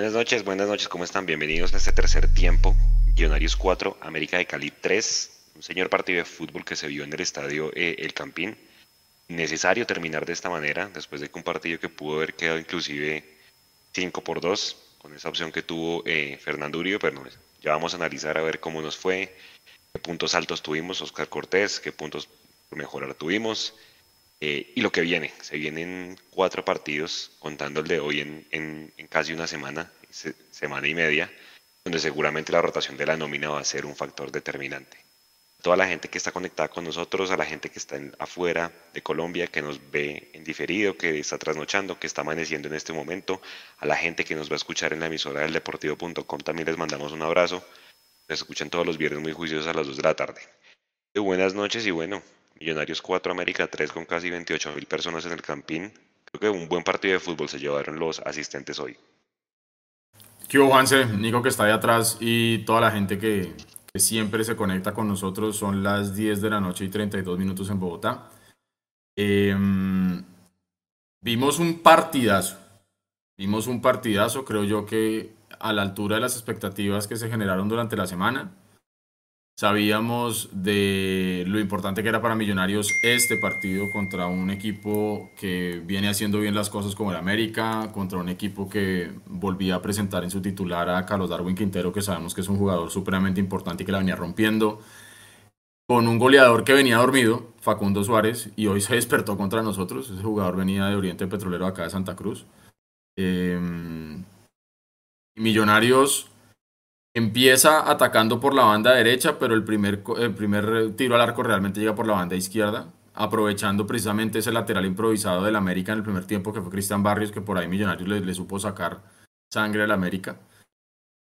Buenas noches, buenas noches, ¿cómo están? Bienvenidos a este tercer tiempo. Millonarios 4, América de Cali 3. Un señor partido de fútbol que se vio en el estadio eh, El Campín. Necesario terminar de esta manera, después de un partido que pudo haber quedado inclusive 5 por 2, con esa opción que tuvo eh, Fernando Uribe, pero ya vamos a analizar a ver cómo nos fue, qué puntos altos tuvimos Oscar Cortés, qué puntos por mejorar tuvimos. Eh, y lo que viene, se vienen cuatro partidos, contando el de hoy en, casi una semana, semana y media, donde seguramente la rotación de la nómina va a ser un factor determinante. Toda la gente que está conectada con nosotros, a la gente que está afuera de Colombia, que nos ve en diferido, que está trasnochando, que está amaneciendo en este momento, a la gente que nos va a escuchar en la emisora del deportivo.com, también les mandamos un abrazo. Les escuchan todos los viernes muy juiciosos a las 2 de la tarde. buenas noches y bueno, Millonarios 4, América 3 con casi 28 mil personas en el Campín. Creo que un buen partido de fútbol se llevaron los asistentes hoy. ¿Qué hubo, Juanse? Nico que está ahí atrás y toda la gente que, siempre se conecta con nosotros. Son las 10 de la noche y 32 minutos en Bogotá. Em, vimos un partidazo. Vimos un partidazo, creo yo que a la altura de las expectativas que se generaron durante la semana. Sabíamos de lo importante que era para Millonarios este partido contra un equipo que viene haciendo bien las cosas como el América, contra un equipo que volvía a presentar en su titular a Carlos Darwin Quintero, que sabemos que es un jugador supremamente importante y que la venía rompiendo, con un goleador que venía dormido, Facundo Suárez, y hoy se despertó contra nosotros. Ese jugador venía de Oriente Petrolero acá de Santa Cruz. Eh, Millonarios Empieza atacando por la banda derecha, pero el primer, primer tiro al arco realmente llega por la banda izquierda, aprovechando precisamente ese lateral improvisado del América en el primer tiempo, que fue Cristian Barrios, que por ahí Millonarios le, supo sacar sangre al América.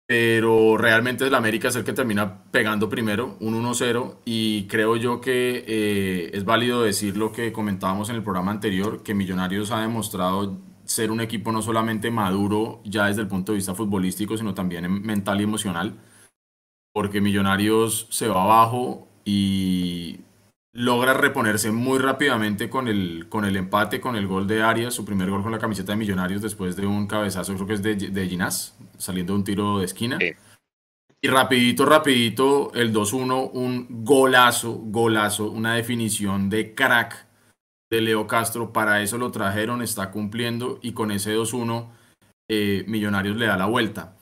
Pero realmente el América es el que termina pegando primero, un 1-0, y creo yo que eh, es válido decir lo que comentábamos en el programa anterior, que Millonarios ha demostrado ser un equipo no solamente maduro ya desde el punto de vista futbolístico, sino también mental y emocional, porque Millonarios se va abajo y logra reponerse muy rápidamente con el, con el empate, con el gol de Arias, su primer gol con la camiseta de Millonarios después de un cabezazo, creo que es de, de Ginás, saliendo de un tiro de esquina. Y rapidito, rapidito, el 2-1, un golazo, golazo, una definición de crack de Leo Castro, para eso lo trajeron, está cumpliendo y con ese 2-1 eh, Millonarios le da la vuelta.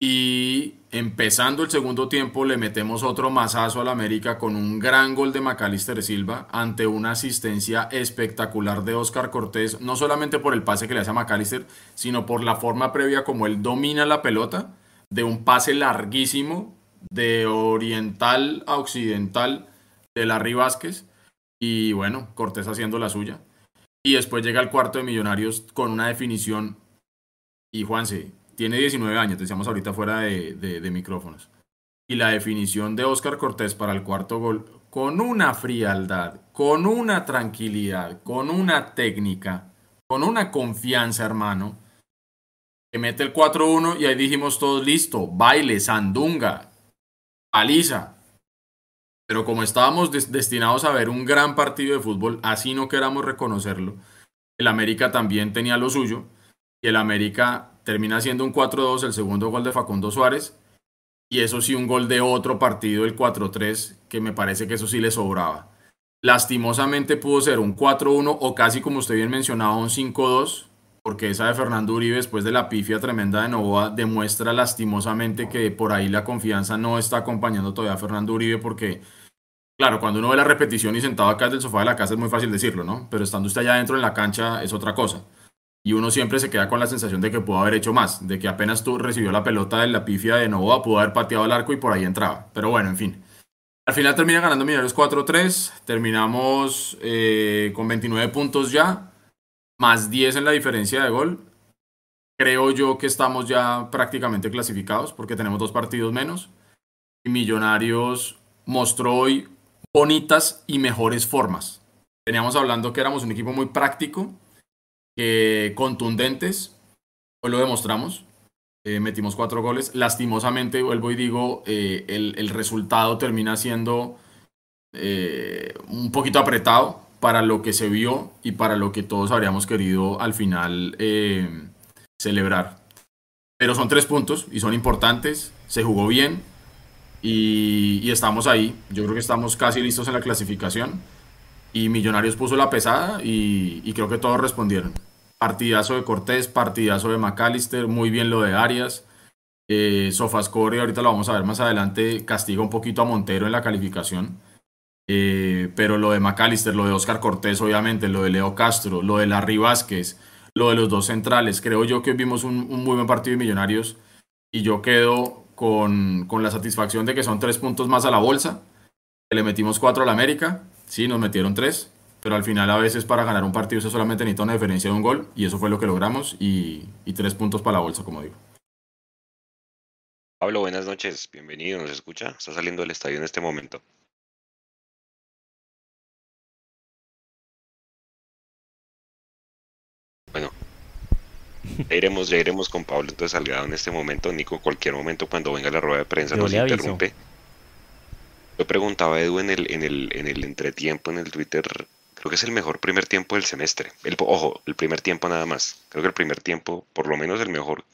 Y empezando el segundo tiempo le metemos otro mazazo al América con un gran gol de Macalister Silva ante una asistencia espectacular de Oscar Cortés, no solamente por el pase que le hace a Macalister, sino por la forma previa como él domina la pelota, de un pase larguísimo de oriental a occidental de Larry Vázquez y bueno, Cortés haciendo la suya. Y después llega el cuarto de Millonarios con una definición. Y Juanse, tiene 19 años, decíamos ahorita fuera de, micrófonos. Y la definición de Oscar Cortés para el cuarto gol, con una frialdad, con una tranquilidad, con una técnica, con una confianza, hermano, que mete el 4-1 y ahí dijimos todos listo, baile, sandunga, paliza. Pero como estábamos destinados a ver un gran partido de fútbol, así no queramos reconocerlo, el América también tenía lo suyo y el América termina siendo un 4-2, el segundo gol de Facundo Suárez y eso sí un gol de otro partido, el 4-3, que me parece que eso sí le sobraba. Lastimosamente pudo ser un 4-1 o casi como usted bien mencionaba un 5-2, porque esa de Fernando Uribe después de la pifia tremenda de Novoa demuestra lastimosamente que por ahí la confianza no está acompañando todavía a Fernando Uribe porque, claro, cuando uno ve la repetición y sentado acá desde el sofá de la casa es muy fácil decirlo, ¿no? Pero estando usted allá adentro en la cancha es otra cosa. Y uno siempre se queda con la sensación de que pudo haber hecho más, de que apenas tú recibió la pelota de la pifia de Novoa, pudo haber pateado el arco y por ahí entraba. Pero bueno, en fin. Al final termina ganando Millonarios 4-3, terminamos eh, con 29 puntos ya más 10 en la diferencia de gol, creo yo que estamos ya prácticamente clasificados porque tenemos dos partidos menos. Y Millonarios mostró hoy bonitas y mejores formas. Teníamos hablando que éramos un equipo muy práctico, contundentes. Hoy lo demostramos. Eh, metimos cuatro goles. Lastimosamente, vuelvo y digo, eh, el, resultado termina siendo eh, un poquito apretado para lo que se vio y para lo que todos habríamos querido al final eh, celebrar. Pero son tres puntos y son importantes, se jugó bien y, estamos ahí. Yo creo que estamos casi listos en la clasificación. Y Millonarios puso la pesada y, creo que todos respondieron. Partidazo de Cortés, partidazo de McAllister, muy bien lo de Arias. Eh, Sofascore, ahorita lo vamos a ver más adelante, castiga un poquito a Montero en la calificación. Eh, pero lo de McAllister, lo de Oscar Cortés, obviamente, lo de Leo Castro, lo de Larry Vázquez, lo de los dos centrales. Creo yo que vimos un, muy buen partido de Millonarios y yo quedo con, con, la satisfacción de que son tres puntos más a la bolsa. le metimos cuatro a la América, sí, nos metieron tres, pero al final a veces para ganar un partido se solamente necesita una diferencia de un gol y eso fue lo que logramos y, y tres puntos para la bolsa, como digo. Pablo, buenas noches, bienvenido, ¿nos escucha? Está saliendo del estadio en este momento. Ya iremos, ya iremos con Pablo entonces Salgado en este momento. Nico, cualquier momento cuando venga la rueda de prensa nos interrumpe. Yo preguntaba a Edu en el, en el, en el entretiempo en el Twitter, creo que es el mejor primer tiempo del semestre. El, ojo, el primer tiempo nada más. Creo que el primer tiempo, por lo menos el mejor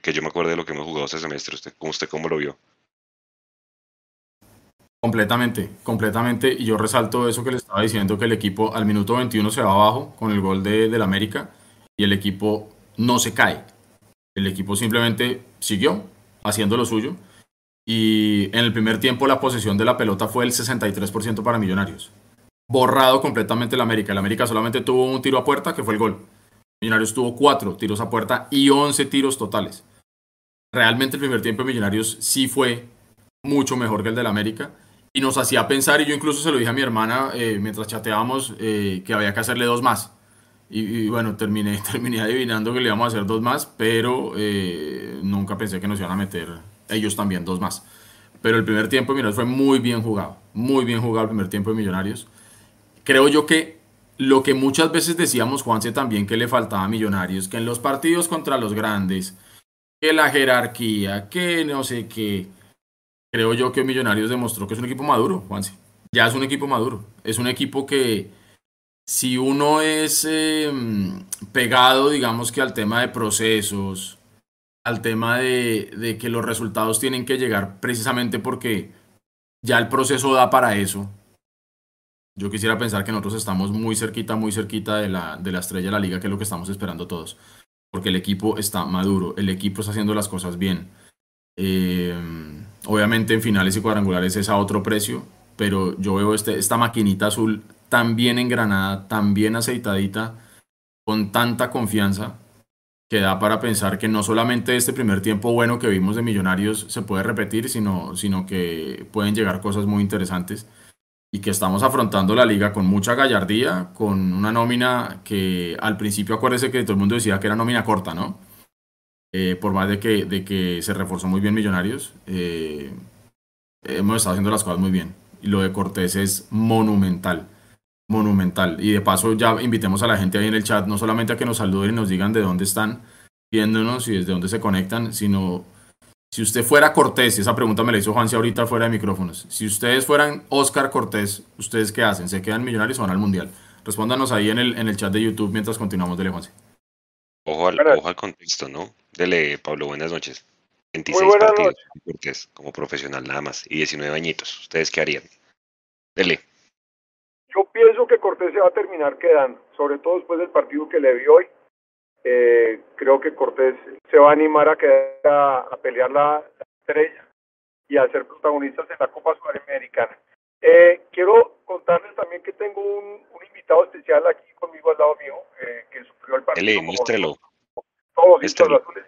que yo me acuerdo de lo que hemos jugado este semestre. ¿Usted, usted cómo lo vio? Completamente, completamente. Y yo resalto eso que le estaba diciendo, que el equipo al minuto 21 se va abajo con el gol de, del América y el equipo no se cae. El equipo simplemente siguió haciendo lo suyo. Y en el primer tiempo la posesión de la pelota fue el 63% para Millonarios. Borrado completamente el América. El América solamente tuvo un tiro a puerta, que fue el gol. Millonarios tuvo cuatro tiros a puerta y 11 tiros totales. Realmente el primer tiempo de Millonarios sí fue mucho mejor que el del América y nos hacía pensar, y yo incluso se lo dije a mi hermana eh, mientras chateábamos, eh, que había que hacerle dos más. Y, bueno, terminé, terminé adivinando que le íbamos a hacer dos más, pero eh, nunca pensé que nos iban a meter ellos también dos más. Pero el primer tiempo de Millonarios fue muy bien jugado, muy bien jugado el primer tiempo de Millonarios. Creo yo que lo que muchas veces decíamos, Juanse, también que le faltaba a Millonarios, que en los partidos contra los grandes, que la jerarquía, que no sé qué, creo yo que Millonarios demostró que es un equipo maduro, Juanse. Ya es un equipo maduro. Es un equipo que si uno es em, pegado, digamos que al tema de procesos, al tema de, que los resultados tienen que llegar precisamente porque ya el proceso da para eso. Yo quisiera pensar que nosotros estamos muy cerquita, muy cerquita de la, de la estrella de la liga, que es lo que estamos esperando todos. Porque el equipo está maduro, el equipo está haciendo las cosas bien. Em, obviamente en finales y cuadrangulares es a otro precio, pero yo veo este, esta maquinita azul tan bien engranada, tan bien aceitadita, con tanta confianza, que da para pensar que no solamente este primer tiempo bueno que vimos de Millonarios se puede repetir, sino, sino que pueden llegar cosas muy interesantes y que estamos afrontando la liga con mucha gallardía, con una nómina que al principio acuérdese que todo el mundo decía que era nómina corta, ¿no? Eh, por más de que, de que se reforzó muy bien Millonarios, eh, hemos estado haciendo las cosas muy bien. Y lo de Cortés es monumental monumental. Y de paso ya invitemos a la gente ahí en el chat, no solamente a que nos saluden y nos digan de dónde están viéndonos y desde dónde se conectan, sino si usted fuera Cortés, y esa pregunta me la hizo Juanse ahorita fuera de micrófonos, si ustedes fueran Oscar Cortés, ¿ustedes qué hacen? ¿Se quedan millonarios o van al Mundial? Respóndanos ahí en el, en el chat de YouTube mientras continuamos, dele Juanse. Ojo al, ojo al contexto, ¿no? Dele, Pablo, buenas noches. 26 partidos Cortés como profesional nada más y 19 añitos. ¿Ustedes qué harían? Dele. Yo pienso que Cortés se va a terminar quedando, sobre todo después del partido que le vi hoy. Eh, creo que Cortés se va a animar a quedar a, pelear la, estrella y a ser protagonistas en la Copa Sudamericana. Eh, quiero contarles también que tengo un, invitado especial aquí conmigo al lado mío, eh, que sufrió el partido. muéstrelo. Todos los azules.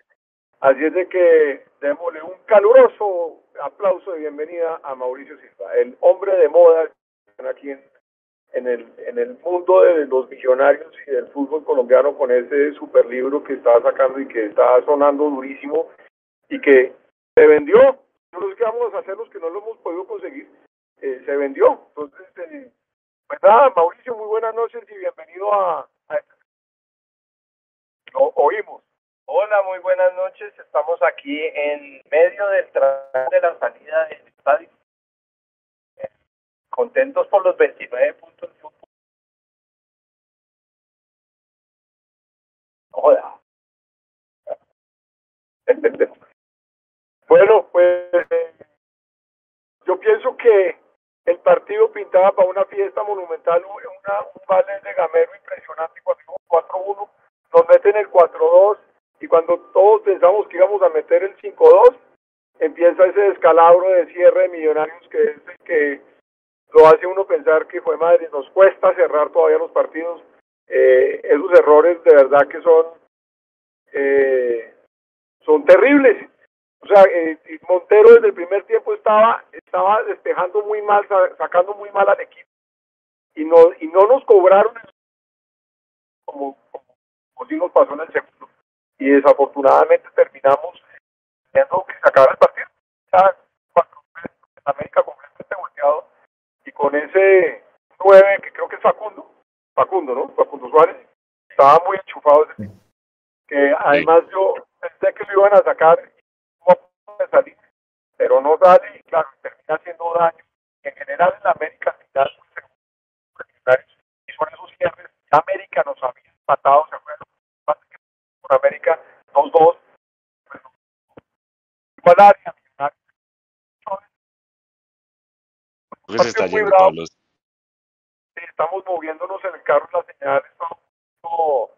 Así es de que démosle un caluroso aplauso de bienvenida a Mauricio Silva, el hombre de moda aquí en en el, en el mundo de los millonarios y del fútbol colombiano con ese super libro que estaba sacando y que está sonando durísimo y que se vendió. No sé qué vamos a hacer los que no lo hemos podido conseguir. Eh, se vendió. Entonces, eh, pues nada, Mauricio, muy buenas noches y bienvenido a... Lo oímos. Hola, muy buenas noches. Estamos aquí en medio del de la salida del estadio contentos por los 29 puntos. Joda. Bueno, pues yo pienso que el partido pintaba para una fiesta monumental, una, un vale de gamero impresionante cuando 4-1, nos meten el 4-2 y cuando todos pensamos que íbamos a meter el 5-2, empieza ese descalabro de cierre de millonarios que es el que lo hace uno pensar que fue madre, nos cuesta cerrar todavía los partidos. Eh, esos errores de verdad que son, eh, son terribles. O sea, eh, Montero desde el primer tiempo estaba, estaba despejando muy mal, sacando muy mal al equipo. Y no, y no nos cobraron como, como, como si nos pasó en el segundo. Y desafortunadamente terminamos teniendo que sacar el partido. América completamente volteado. Y con ese 9 que creo que es Facundo, Facundo, ¿no? Facundo Suárez, estaba muy enchufado ese Que además yo pensé que lo iban a sacar de salir, pero no sale y claro, termina haciendo daño. En general en América final, y son esos cierres, América nos había empatado, se acuerdan, con América 2-2, igual área, se está yendo Pablo. Sí, estamos moviéndonos en el carro, la señal está un poco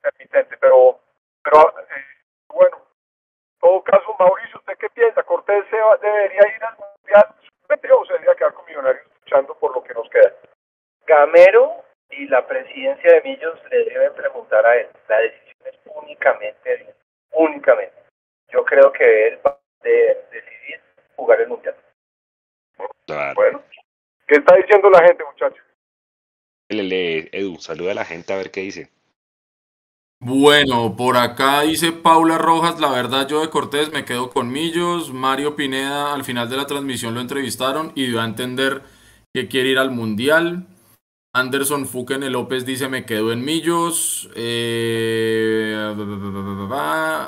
permitente, pero, pero eh, bueno, todo caso, Mauricio, ¿usted qué piensa? ¿Cortés se debería ir al Mundial o se debería quedar con Millonarios luchando por lo que nos queda? Gamero y la presidencia de Millos le deben preguntar a él. La decisión es únicamente de él. Únicamente. Yo creo que él va a decidir jugar el Mundial. Bueno, ¿qué la gente, muchachos? Edu, saluda a la gente a ver qué dice. Bueno, por acá dice Paula Rojas, la verdad yo de Cortés me quedo con Millos, Mario Pineda al final de la transmisión lo entrevistaron y dio a entender que quiere ir al Mundial. Anderson Fuken López dice me quedo en Millos. Eh,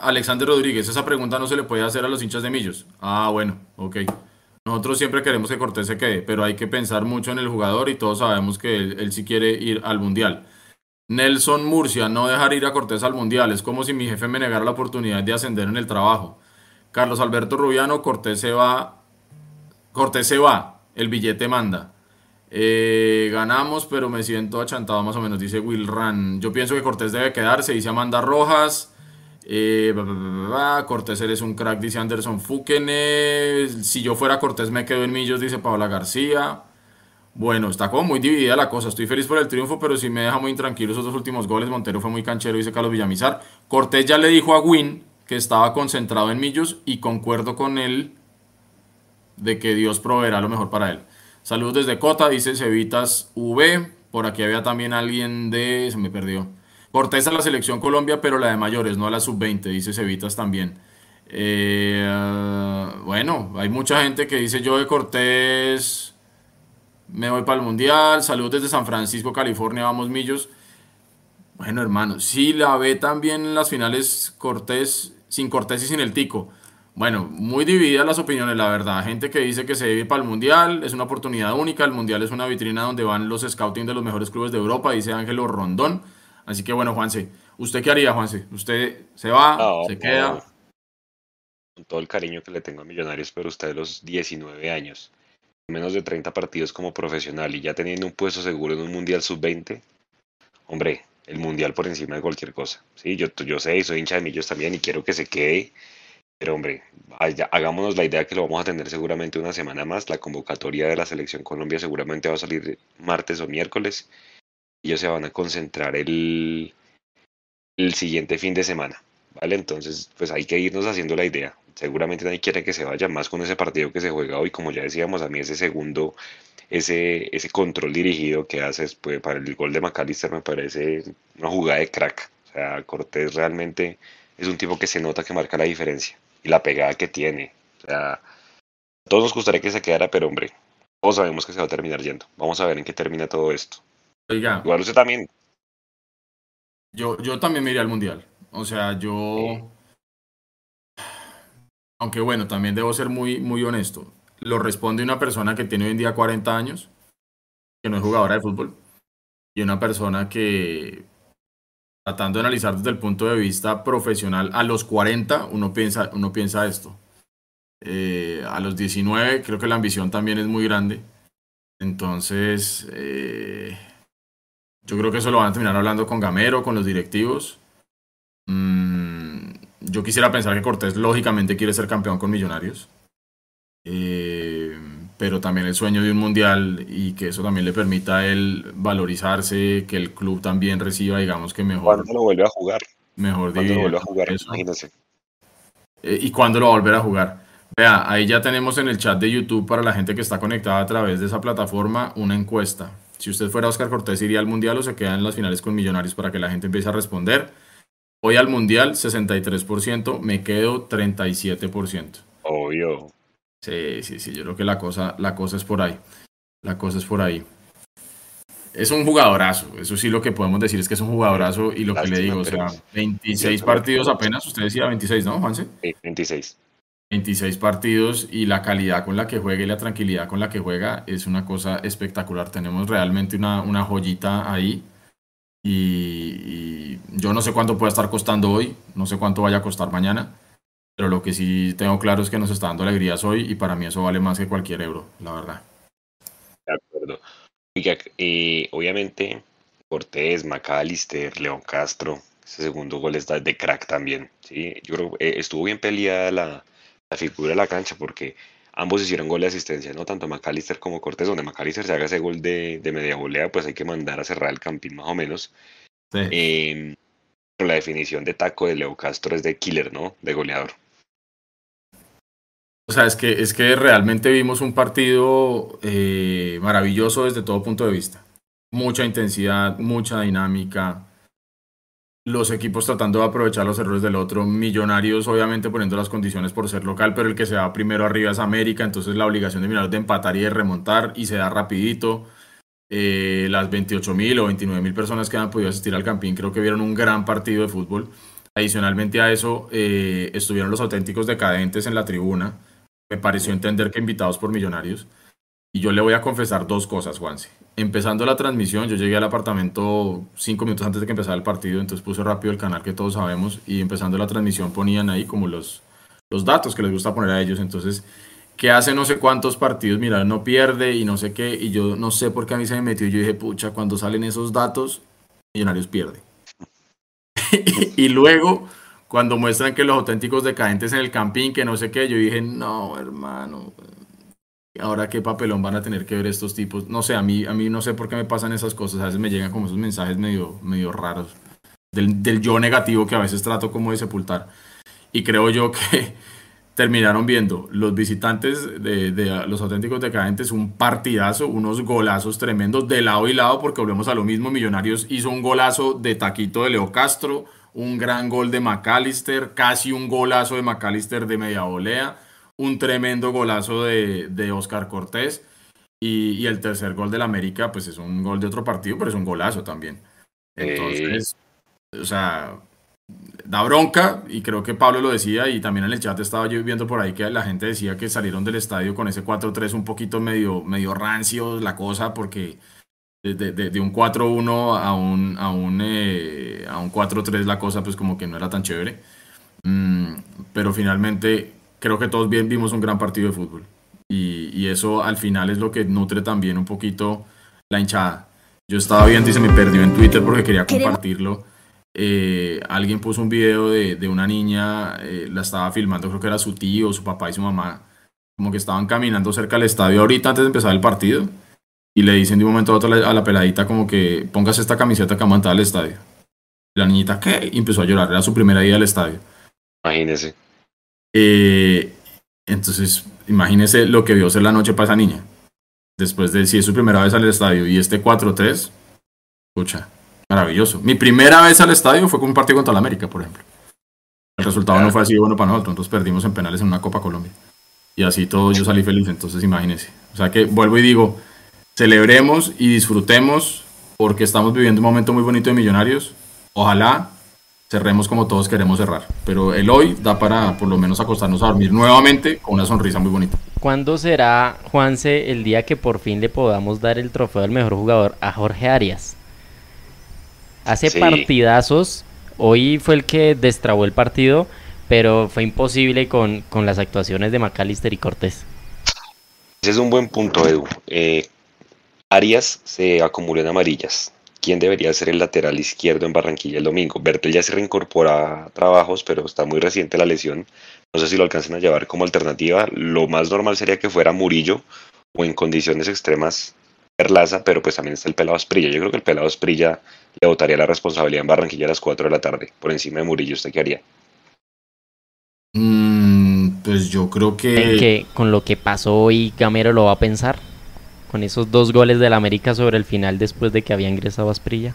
Alexander Rodríguez, esa pregunta no se le puede hacer a los hinchas de Millos. Ah, bueno, ok. Nosotros siempre queremos que Cortés se quede, pero hay que pensar mucho en el jugador y todos sabemos que él, sí quiere ir al Mundial. Nelson Murcia, no dejar ir a Cortés al Mundial. Es como si mi jefe me negara la oportunidad de ascender en el trabajo. Carlos Alberto Rubiano, Cortés se va. Cortés se va. El billete manda. Eh, ganamos, pero me siento achantado más o menos, dice Will Ran. Yo pienso que Cortés debe quedarse, dice Amanda Rojas. Eh, Cortés eres un crack, dice Anderson Fukene. Si yo fuera Cortés me quedo en Millos, dice Paola García. Bueno, está como muy dividida la cosa. Estoy feliz por el triunfo, pero sí me deja muy intranquilo esos dos últimos goles. Montero fue muy canchero, dice Carlos Villamizar. Cortés ya le dijo a Win que estaba concentrado en Millos y concuerdo con él de que Dios proveerá lo mejor para él. Saludos desde Cota, dice Cevitas V. Por aquí había también alguien de. Se me perdió. Cortés a la selección Colombia, pero la de mayores, no a la sub-20, dice Cevitas también. Eh, bueno, hay mucha gente que dice yo de Cortés me voy para el Mundial, saludos desde San Francisco, California, vamos Millos. Bueno, hermano, si la ve también en las finales Cortés, sin Cortés y sin el Tico. Bueno, muy divididas las opiniones, la verdad. Gente que dice que se debe ir para el Mundial, es una oportunidad única. El Mundial es una vitrina donde van los scouting de los mejores clubes de Europa, dice Ángelo Rondón. Así que bueno, Juanse, ¿usted qué haría, Juanse? ¿Usted se va? ¿Se queda? Con todo el cariño que le tengo a Millonarios, pero usted de los 19 años menos de 30 partidos como profesional y ya teniendo un puesto seguro en un Mundial Sub-20, hombre, el Mundial por encima de cualquier cosa. Sí, yo, yo sé, soy hincha de Millos también y quiero que se quede, pero hombre, hagámonos la idea que lo vamos a tener seguramente una semana más. La convocatoria de la Selección Colombia seguramente va a salir martes o miércoles. Ellos se van a concentrar el, el siguiente fin de semana. ¿Vale? Entonces, pues hay que irnos haciendo la idea seguramente nadie quiere que se vaya más con ese partido que se juega hoy, como ya decíamos, a mí ese segundo, ese, ese control dirigido que hace pues, para el gol de McAllister me parece una jugada de crack. O sea, Cortés realmente es un tipo que se nota que marca la diferencia y la pegada que tiene. O sea, a todos nos gustaría que se quedara, pero hombre, todos sabemos que se va a terminar yendo. Vamos a ver en qué termina todo esto. Oiga. Igual usted también. Yo, yo también me iría al mundial. O sea, yo. Aunque bueno, también debo ser muy, muy honesto. Lo responde una persona que tiene hoy en día 40 años, que no es jugadora de fútbol, y una persona que, tratando de analizar desde el punto de vista profesional, a los 40 uno piensa, uno piensa esto. Eh, a los 19 creo que la ambición también es muy grande. Entonces, eh, yo creo que eso lo van a terminar hablando con Gamero, con los directivos. Mm, yo quisiera pensar que Cortés lógicamente quiere ser campeón con Millonarios. Eh, pero también el sueño de un mundial y que eso también le permita a él valorizarse, que el club también reciba, digamos que mejor. ¿Cuándo lo vuelve a jugar? Mejor ¿Cuándo lo vuelve a jugar? Imagínese. Eh, ¿Y cuándo lo va a volver a jugar? Vea, ahí ya tenemos en el chat de YouTube para la gente que está conectada a través de esa plataforma una encuesta. Si usted fuera Oscar Cortés, ¿iría al Mundial o se queda en las finales con Millonarios para que la gente empiece a responder? Hoy al Mundial, 63%, me quedo 37%. Obvio. Sí, sí, sí, yo creo que la cosa, la cosa es por ahí. La cosa es por ahí. Es un jugadorazo, eso sí lo que podemos decir es que es un jugadorazo y lo que le digo, o sea, 26 partidos apenas, usted decía 26, ¿no, Juanse? Sí, 26. 26 partidos y la calidad con la que juega y la tranquilidad con la que juega es una cosa espectacular. Tenemos realmente una, una joyita ahí y, yo no sé cuánto puede estar costando hoy, no sé cuánto vaya a costar mañana, pero lo que sí tengo claro es que nos está dando alegrías hoy y para mí eso vale más que cualquier euro, la verdad. De acuerdo. Y obviamente Cortés, McAllister, León Castro, ese segundo gol está de crack también. ¿sí? Yo creo que eh, estuvo bien peleada la, la figura de la cancha porque ambos hicieron gol de asistencia, ¿no? Tanto McAllister como Cortés, donde McAllister se haga ese gol de, media volea, pues hay que mandar a cerrar el campín más o menos. Em, pero la definición de taco de Leo Castro es de killer, ¿no? De goleador. O sea, es que, es que realmente vimos un partido eh, maravilloso desde todo punto de vista. Mucha intensidad, mucha dinámica, los equipos tratando de aprovechar los errores del otro, Millonarios obviamente poniendo las condiciones por ser local, pero el que se va primero arriba es América, entonces la obligación de Millonarios de empatar y de remontar y se da rapidito. Eh, las 28 mil o 29 mil personas que han podido asistir al Campín creo que vieron un gran partido de fútbol. Adicionalmente a eso, eh, estuvieron los auténticos decadentes en la tribuna. Me pareció entender que invitados por Millonarios. Y yo le voy a confesar dos cosas, Juanse. Empezando la transmisión, yo llegué al apartamento cinco minutos antes de que empezara el partido, entonces puse rápido el canal que todos sabemos y empezando la transmisión ponían ahí como los, los datos que les gusta poner a ellos. Entonces, que hace no sé cuántos partidos, mira, no pierde y no sé qué, y yo no sé por qué a mí se me metió y yo dije, pucha, cuando salen esos datos, Millonarios pierde. y luego, cuando muestran que los auténticos decadentes en el campín, que no sé qué, yo dije, no, hermano, ahora qué papelón van a tener que ver estos tipos. No sé, a mí, a mí no sé por qué me pasan esas cosas. A veces me llegan como esos mensajes medio, medio raros del, del yo negativo que a veces trato como de sepultar. Y creo yo que terminaron viendo los visitantes de, de, los auténticos decadentes un partidazo, unos golazos tremendos de lado y lado, porque volvemos a lo mismo. Millonarios hizo un golazo de taquito de Leo Castro, un gran gol de McAllister, casi un golazo de McAllister de media volea un tremendo golazo de, de Oscar Cortés. Y, el tercer gol del América, pues es un gol de otro partido, pero es un golazo también. Entonces, o sea, da bronca, y creo que Pablo lo decía, y también en el chat estaba yo viendo por ahí que la gente decía que salieron del estadio con ese 4-3 un poquito medio, medio rancio la cosa, porque de, de, un 4-1 a un, a un, eh, a un 4-3 la cosa pues como que no era tan chévere. Mm, pero finalmente creo que todos bien vimos un gran partido de fútbol. Y, eso al final es lo que nutre también un poquito la hinchada. Yo estaba viendo y se me perdió en Twitter porque quería compartirlo. Eh, alguien puso un video de, de una niña, eh, la estaba filmando, creo que era su tío, su papá y su mamá, como que estaban caminando cerca del estadio ahorita antes de empezar el partido. Y le dicen de un momento a otro a la peladita como que póngase esta camiseta que aguanta al estadio. la niñita, ¿qué? Y empezó a llorar, era su primera ida al estadio. Imagínese. Eh, entonces, imagínese lo que vio ser la noche para esa niña. Después de si es su primera vez al estadio y este 4-3, escucha, maravilloso. Mi primera vez al estadio fue con un partido contra la América, por ejemplo. El resultado no fue así bueno para nosotros, entonces perdimos en penales en una Copa Colombia. Y así todo yo salí feliz, entonces imagínese. O sea que vuelvo y digo, celebremos y disfrutemos porque estamos viviendo un momento muy bonito de Millonarios. Ojalá cerremos como todos queremos cerrar. Pero el hoy da para por lo menos acostarnos a dormir nuevamente con una sonrisa muy bonita. ¿Cuándo será, Juanse, el día que por fin le podamos dar el trofeo del mejor jugador a Jorge Arias? Hace partidazos, hoy fue el que destrabó el partido, pero fue imposible con, con las actuaciones de McAllister y Cortés. Ese es un buen punto, Edu. Eh, Arias se acumuló en amarillas. ¿Quién debería ser el lateral izquierdo en Barranquilla el domingo? Bertel ya se reincorpora a trabajos, pero está muy reciente la lesión. No sé si lo alcancen a llevar como alternativa. Lo más normal sería que fuera Murillo o en condiciones extremas Perlaza, pero pues también está el pelado Esprilla. Yo creo que el pelado Esprilla le votaría la responsabilidad en Barranquilla a las 4 de la tarde, por encima de Murillo. ¿Usted qué haría? Mm, pues yo creo que... que con lo que pasó hoy Gamero lo va a pensar con esos dos goles del América sobre el final después de que había ingresado a Asprilla.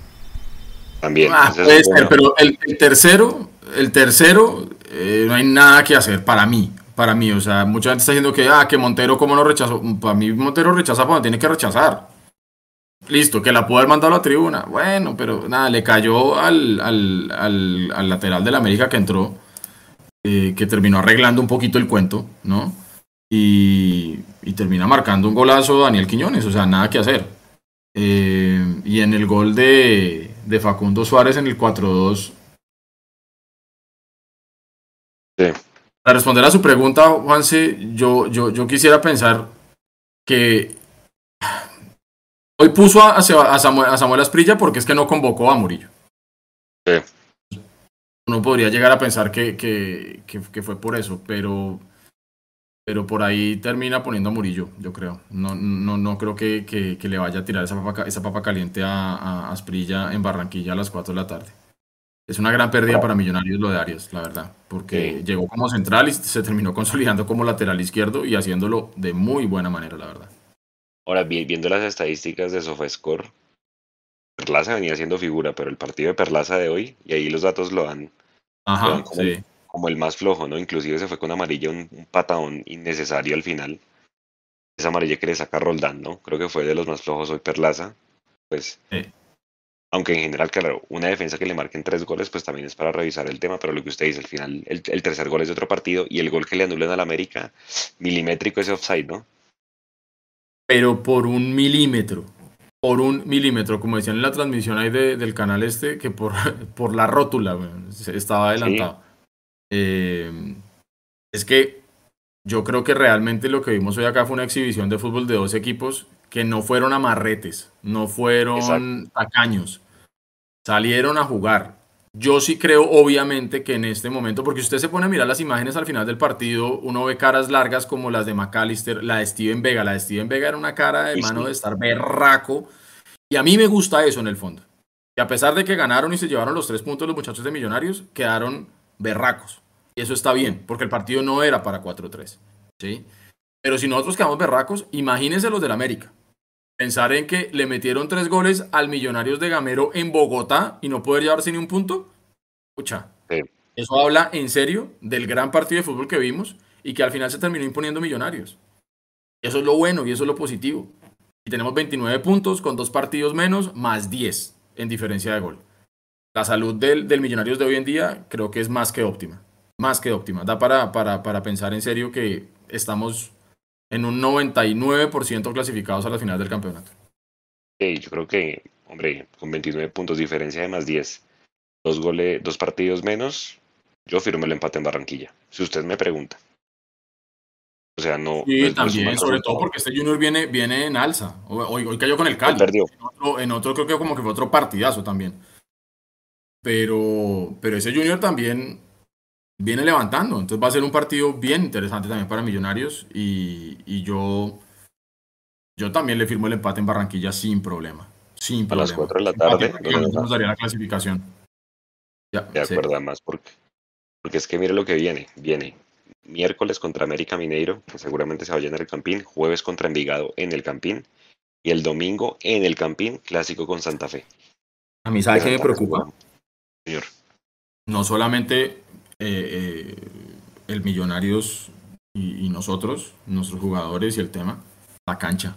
También. Ah, puede ser, pero el, tercero, el tercero, eh, no hay nada que hacer para mí. Para mí, o sea, mucha gente está diciendo que, ah, que Montero, ¿cómo no rechazó? Para mí, Montero rechaza cuando tiene que rechazar. Listo, que la pudo haber mandado a la tribuna. Bueno, pero nada, le cayó al, al, al, lateral del América que entró, eh, que terminó arreglando un poquito el cuento, ¿no? Y, termina marcando un golazo Daniel Quiñones, o sea, nada que hacer. Eh, y en el gol de, Facundo Suárez en el 4-2. Para responder a su pregunta, Juanse, yo, yo, yo quisiera pensar que hoy puso a, Samuel, a Samuel Asprilla porque es que no convocó a Murillo. Uno podría llegar a pensar que, que fue por eso, pero pero por ahí termina poniendo a Murillo, yo creo. No, no, no creo que, que, le vaya a tirar esa papa, esa papa caliente a, a Asprilla en Barranquilla a las 4 de la tarde. Es una gran pérdida para Millonarios lo de Arias, la verdad, porque llegó como central y se terminó consolidando como lateral izquierdo y haciéndolo de muy buena manera, la verdad. Ahora, viendo las estadísticas de SofaScore, Perlaza venía siendo figura, pero el partido de Perlaza de hoy, y ahí los datos lo dan, Ajá, sí como el más flojo, ¿no? Inclusive se fue con amarilla un, patadón innecesario al final. Esa amarilla que le saca Roldán, ¿no? Creo que fue de los más flojos hoy Perlaza. Pues, aunque en general, claro, una defensa que le marquen tres goles, pues también es para revisar el tema, pero lo que usted dice, al final, el, tercer gol es de otro partido y el gol que le anulan al América, milimétrico ese offside, ¿no? Pero por un milímetro por un milímetro, como decían en la transmisión ahí del canal este, que por, por la rótula estaba adelantado. Eh, es que yo creo que realmente lo que vimos hoy acá fue una exhibición de fútbol de dos equipos que no fueron amarretes, no fueron tacaños, salieron a jugar. Yo sí creo, obviamente, que en este momento, porque usted se pone a mirar las imágenes al final del partido, uno ve caras largas como las de McAllister, la de Steven Vega. La de Steven Vega era una cara de mano de estar berraco. Y a mí me gusta eso en el fondo. Y a pesar de que ganaron y se llevaron los tres puntos los muchachos de Millonarios, quedaron berracos. Y eso está bien, porque el partido no era para 4-3. ¿sí? Pero si nosotros quedamos berracos, imagínense los del América. Pensar en que le metieron tres goles al Millonarios de Gamero en Bogotá y no poder llevarse ni un punto. Escucha, eso habla en serio del gran partido de fútbol que vimos y que al final se terminó imponiendo Millonarios. Eso es lo bueno y eso es lo positivo. Y tenemos 29 puntos con dos partidos menos, más 10 en diferencia de gol la salud del, del, Millonarios de hoy en día creo que es más que óptima. Más que óptima. Da para, para, para pensar en serio que estamos en un 99% clasificados a la final del campeonato. Sí, yo creo que, hombre, con 29 puntos, diferencia de más 10, dos, goles, dos partidos menos, yo firmo el empate en Barranquilla. Si usted me pregunta. O sea, no. Sí, también, sobre todo porque este Junior viene, viene en alza. Hoy, hoy cayó con el Cali. Perdió. En otro, en otro creo que como que fue otro partidazo también. Pero, pero ese Junior también viene levantando. Entonces va a ser un partido bien interesante también para Millonarios. Y, yo, yo también le firmo el empate en Barranquilla sin problema. Sin a las 4 de la tarde. Nos daría la clasificación. Ya, de acuerdo, más porque, porque es que mire lo que viene. Viene miércoles contra América Mineiro, que seguramente se va a llenar el Campín. Jueves contra Envigado en el Campín. Y el domingo en el Campín, clásico con Santa Fe. A mí, ¿sabe qué me preocupa? Señor. No solamente eh, eh, el Millonarios y, nosotros, nuestros jugadores y el tema, la cancha.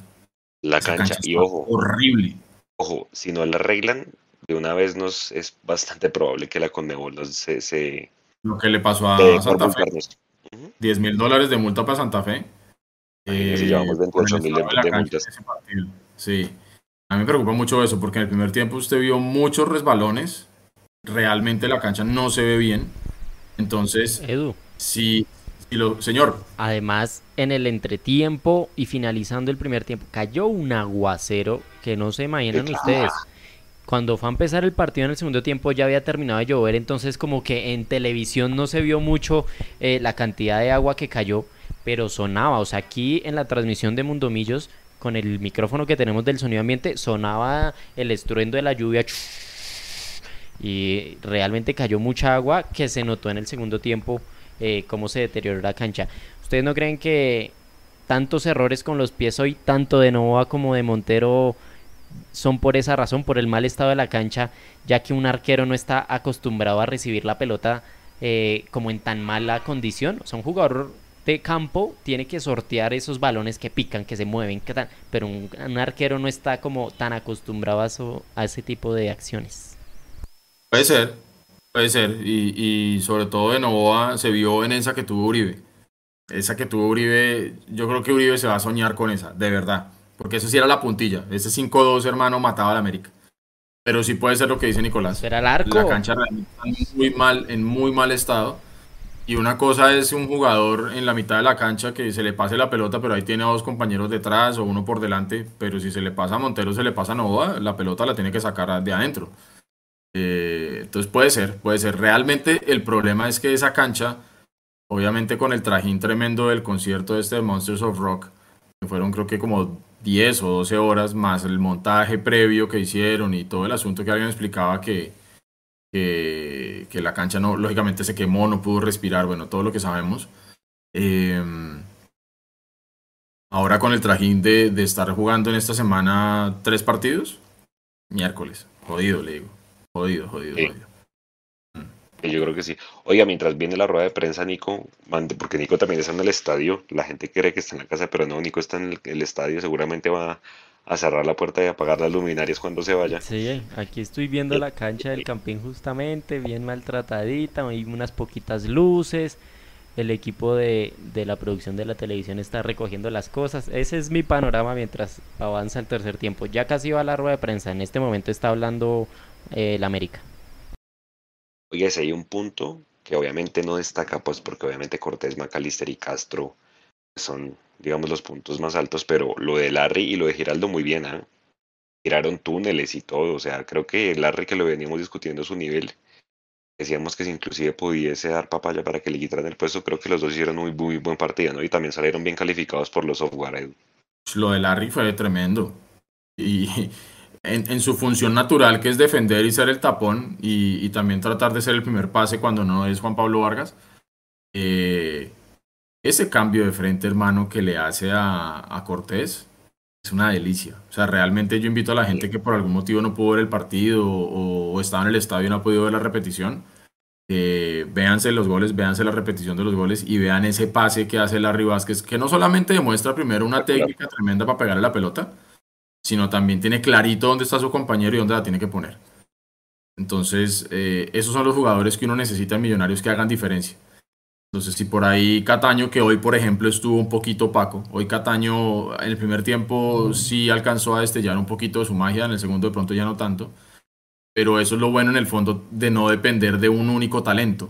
La cancha, y ojo. Horrible. Ojo, si no la arreglan, de una vez nos es bastante probable que la Conmebol se, se Lo que le pasó a Santa Fe. 10 mil dólares de multa para Santa Fe. Eh, llevamos 28 mil de, multas. Sí. A mí me preocupa mucho eso, porque en el primer tiempo usted vio muchos resbalones realmente la cancha no se ve bien. Entonces, Edu. Si, lo, señor. Además, en el entretiempo y finalizando el primer tiempo, cayó un aguacero que no se imaginan ustedes. Cuando fue a empezar el partido en el segundo tiempo ya había terminado de llover, entonces como que en televisión no se vio mucho eh, la cantidad de agua que cayó, pero sonaba. O sea, aquí en la transmisión de Mundomillos, con el micrófono que tenemos del sonido ambiente, sonaba el estruendo de la lluvia y realmente cayó mucha agua que se notó en el segundo tiempo eh, cómo se deterioró la cancha. ¿Ustedes no creen que tantos errores con los pies hoy, tanto de Novoa como de Montero, son por esa razón, por el mal estado de la cancha, ya que un arquero no está acostumbrado a recibir la pelota eh, como en tan mala condición? O sea, un jugador de campo tiene que sortear esos balones que pican, que se mueven, que tan, pero un, arquero no está como tan acostumbrado a ese tipo de acciones. Puede ser, puede ser. Y, sobre todo de Novoa se vio en esa que tuvo Uribe. Esa que tuvo Uribe, yo creo que Uribe se va a soñar con esa, de verdad. Porque eso sí era la puntilla. Ese 5-2 hermano mataba al América. Pero sí puede ser lo que dice Nicolás. Era el arco. La cancha está muy mal, en muy mal estado. Y una cosa es un jugador en la mitad de la cancha que se le pase la pelota, pero ahí tiene a dos compañeros detrás o uno por delante. Pero si se le pasa a Montero, se le pasa a Novoa, la pelota la tiene que sacar de adentro. Eh, entonces puede ser, puede ser. Realmente el problema es que esa cancha, obviamente con el trajín tremendo del concierto de este de Monsters of Rock, que fueron creo que como 10 o 12 horas, más el montaje previo que hicieron y todo el asunto que alguien explicaba que, que, la cancha no, lógicamente se quemó, no pudo respirar, bueno, todo lo que sabemos. Em, ahora con el trajín de, de estar jugando en esta semana tres partidos, miércoles, jodido, le digo. Jodido, jodido, Yo creo que sí. Oiga, mientras viene la rueda de prensa, Nico, mande, porque Nico también está en el estadio. La gente cree que está en la casa, pero no, Nico está en el, estadio. Seguramente va a cerrar la puerta y apagar las luminarias cuando se vaya. Sí, aquí estoy viendo la cancha del Campín justamente, bien maltratadita, hay unas poquitas luces. El equipo de, de la producción de la televisión está recogiendo las cosas. Ese es mi panorama mientras avanza el tercer tiempo. Ya casi va la rueda de prensa. En este momento está hablando eh, el América. Oye, si hay un punto que obviamente no destaca, pues porque obviamente Cortés, Macalister y Castro son, digamos, los puntos más altos, pero lo de Larry y lo de Giraldo muy bien, ¿eh? Tiraron túneles y todo, o sea, creo que Larry que lo veníamos discutiendo su nivel, decíamos que si inclusive pudiese dar papaya para que le quitaran el puesto, creo que los dos hicieron muy, muy buen partido, ¿no? Y también salieron bien calificados por los software. Lo de Larry fue tremendo. Y, en, su función natural, que es defender y ser el tapón y, también tratar de ser el primer pase cuando no es Juan Pablo Vargas. Eh, ese cambio de frente, hermano, que le hace a, Cortés es una delicia. O sea, realmente yo invito a la gente que por algún motivo no pudo ver el partido o, estaba en el estadio y no ha podido ver la repetición. Eh, véanse los goles, véanse la repetición de los goles y vean ese pase que hace Larry Vázquez, que no solamente demuestra primero una técnica tremenda para pegarle la pelota, sino también tiene clarito dónde está su compañero y dónde la tiene que poner. Entonces, eh, esos son los jugadores que uno necesita en Millonarios que hagan diferencia. Entonces, si por ahí Cataño, que hoy, por ejemplo, estuvo un poquito opaco, hoy Cataño en el primer tiempo sí alcanzó a destellar un poquito de su magia, en el segundo de pronto ya no tanto, pero eso es lo bueno en el fondo de no depender de un único talento.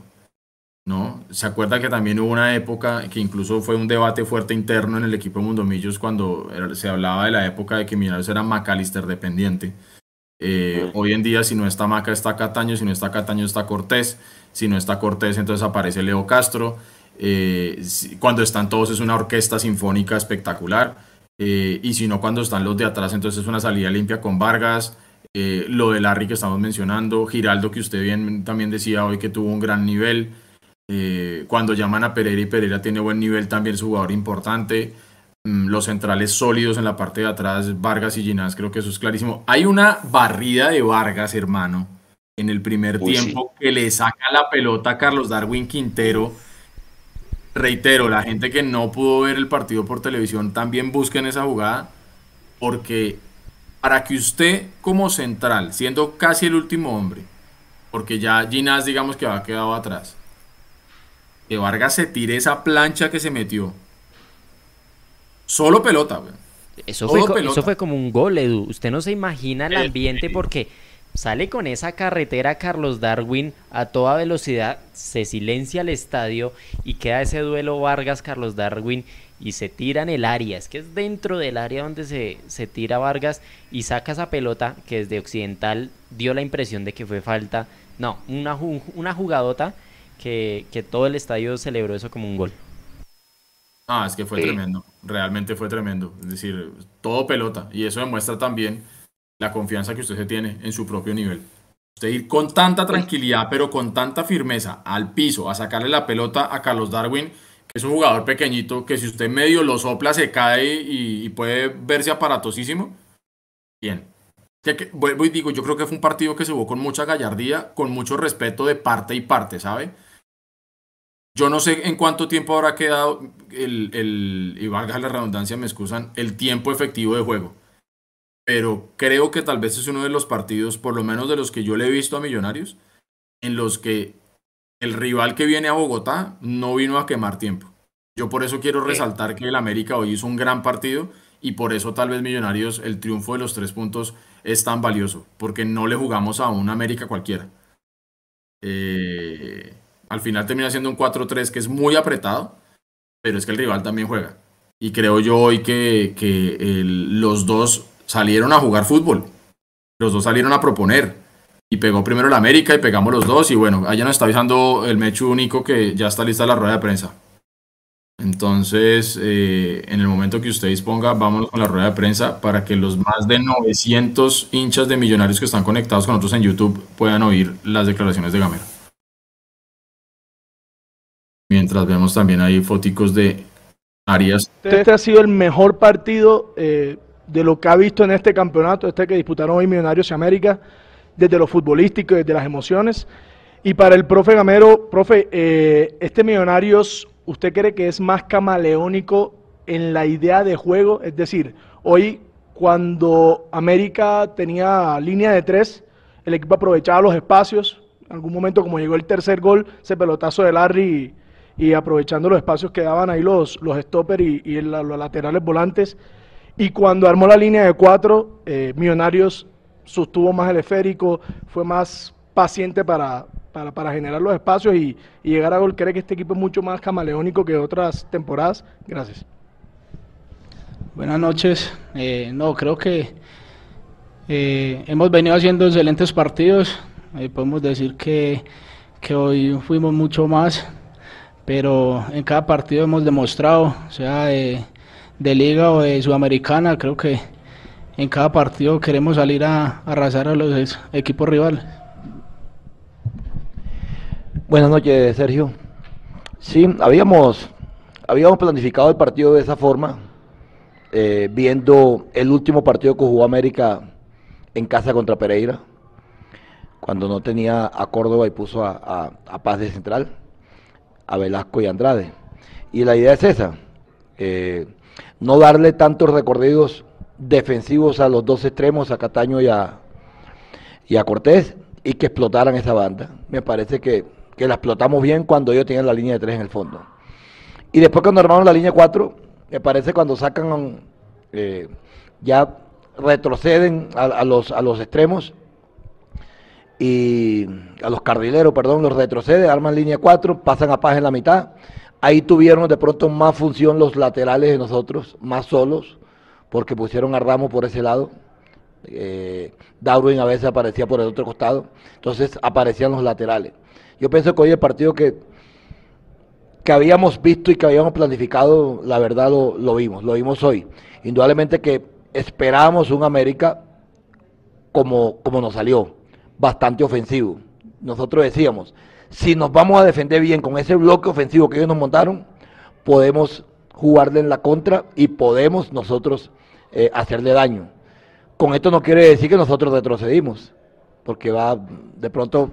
¿No? Se acuerda que también hubo una época que incluso fue un debate fuerte interno en el equipo de Mundomillos cuando se hablaba de la época de que Millonarios era McAllister dependiente. Eh, hoy en día, si no está Maca, está Cataño, si no está Cataño, está Cortés, si no está Cortés, entonces aparece Leo Castro. Eh, cuando están todos es una orquesta sinfónica espectacular. Eh, y si no, cuando están los de atrás, entonces es una salida limpia con Vargas. lo de Larry que estamos mencionando, Giraldo que usted bien también decía hoy que tuvo un gran nivel. Eh, cuando llaman a Pereira y Pereira tiene buen nivel también es jugador importante. Mm, los centrales sólidos en la parte de atrás, Vargas y Ginás, creo que eso es clarísimo. Hay una barrida de Vargas, hermano, en el primer tiempo que le saca la pelota a Carlos Darwin Quintero. Reitero, la gente que no pudo ver el partido por televisión también busquen esa jugada, porque para que usted como central, siendo casi el último hombre, porque ya Ginás digamos que ha quedado atrás, que Vargas se tire esa plancha que se metió. Solo pelota, Eso fue, eso fue como un gol, Edu. Usted no se imagina el ambiente porque sale con esa carretera Carlos Darwin a toda velocidad, se silencia el estadio y queda ese duelo Vargas-Carlos Darwin y se tira en el área, es que es dentro del área donde se, se tira Vargas y saca esa pelota que desde Occidental dio la impresión de que fue falta, no, una, una jugadota que, que todo el estadio celebró eso como un gol. Ah, es que fue tremendo, realmente fue tremendo. Es decir, todo pelota. Y eso demuestra también la confianza que usted se tiene en su propio nivel. Usted ir con tanta tranquilidad, pero con tanta firmeza al piso, a sacarle la pelota a Carlos Darwin, que es un jugador pequeñito, que si usted medio lo sopla se cae y, puede verse aparatosísimo. Bien. Que, vuelvo y digo, yo creo que fue un partido que se jugó con mucha gallardía, con mucho respeto de parte y parte, ¿sabe? Yo no sé en cuánto tiempo habrá quedado el, el y valga la redundancia, me excusan, el tiempo efectivo de juego. Pero creo que tal vez es uno de los partidos, por lo menos de los que yo le he visto a Millonarios, en los que el rival que viene a Bogotá no vino a quemar tiempo. Yo por eso quiero resaltar que el América hoy hizo un gran partido y por eso tal vez Millonarios el triunfo de los tres puntos es tan valioso, porque no le jugamos a un América cualquiera. Eh, al final termina siendo un 4-3 que es muy apretado, pero es que el rival también juega. Y creo yo hoy que, los dos salieron a jugar fútbol. Los dos salieron a proponer. Y pegó primero el América y pegamos los dos. Y bueno, allá nos está avisando el Mechu único que ya está lista la rueda de prensa. Entonces, eh, en el momento que usted disponga, vámonos con la rueda de prensa para que los más de 900 hinchas de millonarios que están conectados con nosotros en YouTube puedan oír las declaraciones de Gamero. Mientras vemos también ahí foticos de Arias. Este ha sido el mejor partido eh, de lo que ha visto en este campeonato, este que disputaron hoy Millonarios y América, desde lo futbolístico, desde las emociones. Y para el profe Gamero, profe, eh, este Millonarios, ¿usted cree que es más camaleónico en la idea de juego? Es decir, hoy cuando América tenía línea de tres, el equipo aprovechaba los espacios. En algún momento, como llegó el tercer gol, ese pelotazo de Larry y aprovechando los espacios que daban ahí los, los stoppers y, los laterales volantes. Y cuando armó la línea de cuatro, eh, Millonarios sostuvo más el esférico, fue más paciente para, para, generar los espacios y, llegar a gol. ¿Cree que este equipo es mucho más camaleónico que otras temporadas? Gracias. Buenas noches. Eh, no, creo que eh, hemos venido haciendo excelentes partidos. podemos decir que, que hoy fuimos mucho más pero en cada partido hemos demostrado, sea de, liga o de sudamericana, creo que en cada partido queremos salir a, arrasar a los equipos rivales. Buenas noches, Sergio. Sí, habíamos, habíamos planificado el partido de esa forma, eh, viendo el último partido que jugó América en casa contra Pereira, cuando no tenía a Córdoba y puso a Paz de Central a Velasco y Andrade. Y la idea es esa, eh, no darle tantos recorridos defensivos a los dos extremos, a Cataño y a, y a Cortés, y que explotaran esa banda. Me parece que, la explotamos bien cuando ellos tienen la línea de tres en el fondo. Y después cuando armaron la línea 4, me parece cuando sacan, eh, ya retroceden a, los, a los extremos y a los carrileros, perdón, los retrocede, arman línea 4, pasan a paz en la mitad. Ahí tuvieron de pronto más función los laterales de nosotros, más solos, porque pusieron a Ramos por ese lado. Eh, Darwin a veces aparecía por el otro costado, entonces aparecían los laterales. Yo pienso que hoy el partido que, que habíamos visto y que habíamos planificado, la verdad lo, lo vimos, lo vimos hoy. Indudablemente que esperábamos un América como, como nos salió bastante ofensivo. Nosotros decíamos, si nos vamos a defender bien con ese bloque ofensivo que ellos nos montaron, podemos jugarle en la contra y podemos nosotros eh, hacerle daño. Con esto no quiere decir que nosotros retrocedimos, porque va de pronto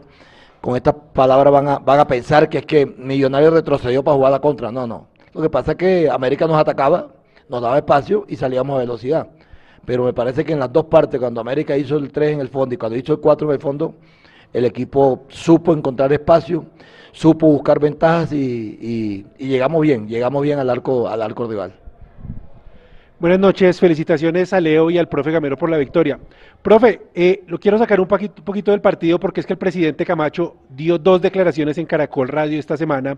con estas palabras van a, van a pensar que es que Millonarios retrocedió para jugar la contra. No, no. Lo que pasa es que América nos atacaba, nos daba espacio y salíamos a velocidad pero me parece que en las dos partes, cuando América hizo el 3 en el fondo y cuando hizo el 4 en el fondo, el equipo supo encontrar espacio, supo buscar ventajas y, llegamos bien, llegamos bien al arco, al arco rival. Buenas noches, felicitaciones a Leo y al profe Gamero por la victoria. Profe, eh, lo quiero sacar un poquito, del partido porque es que el presidente Camacho dio dos declaraciones en Caracol Radio esta semana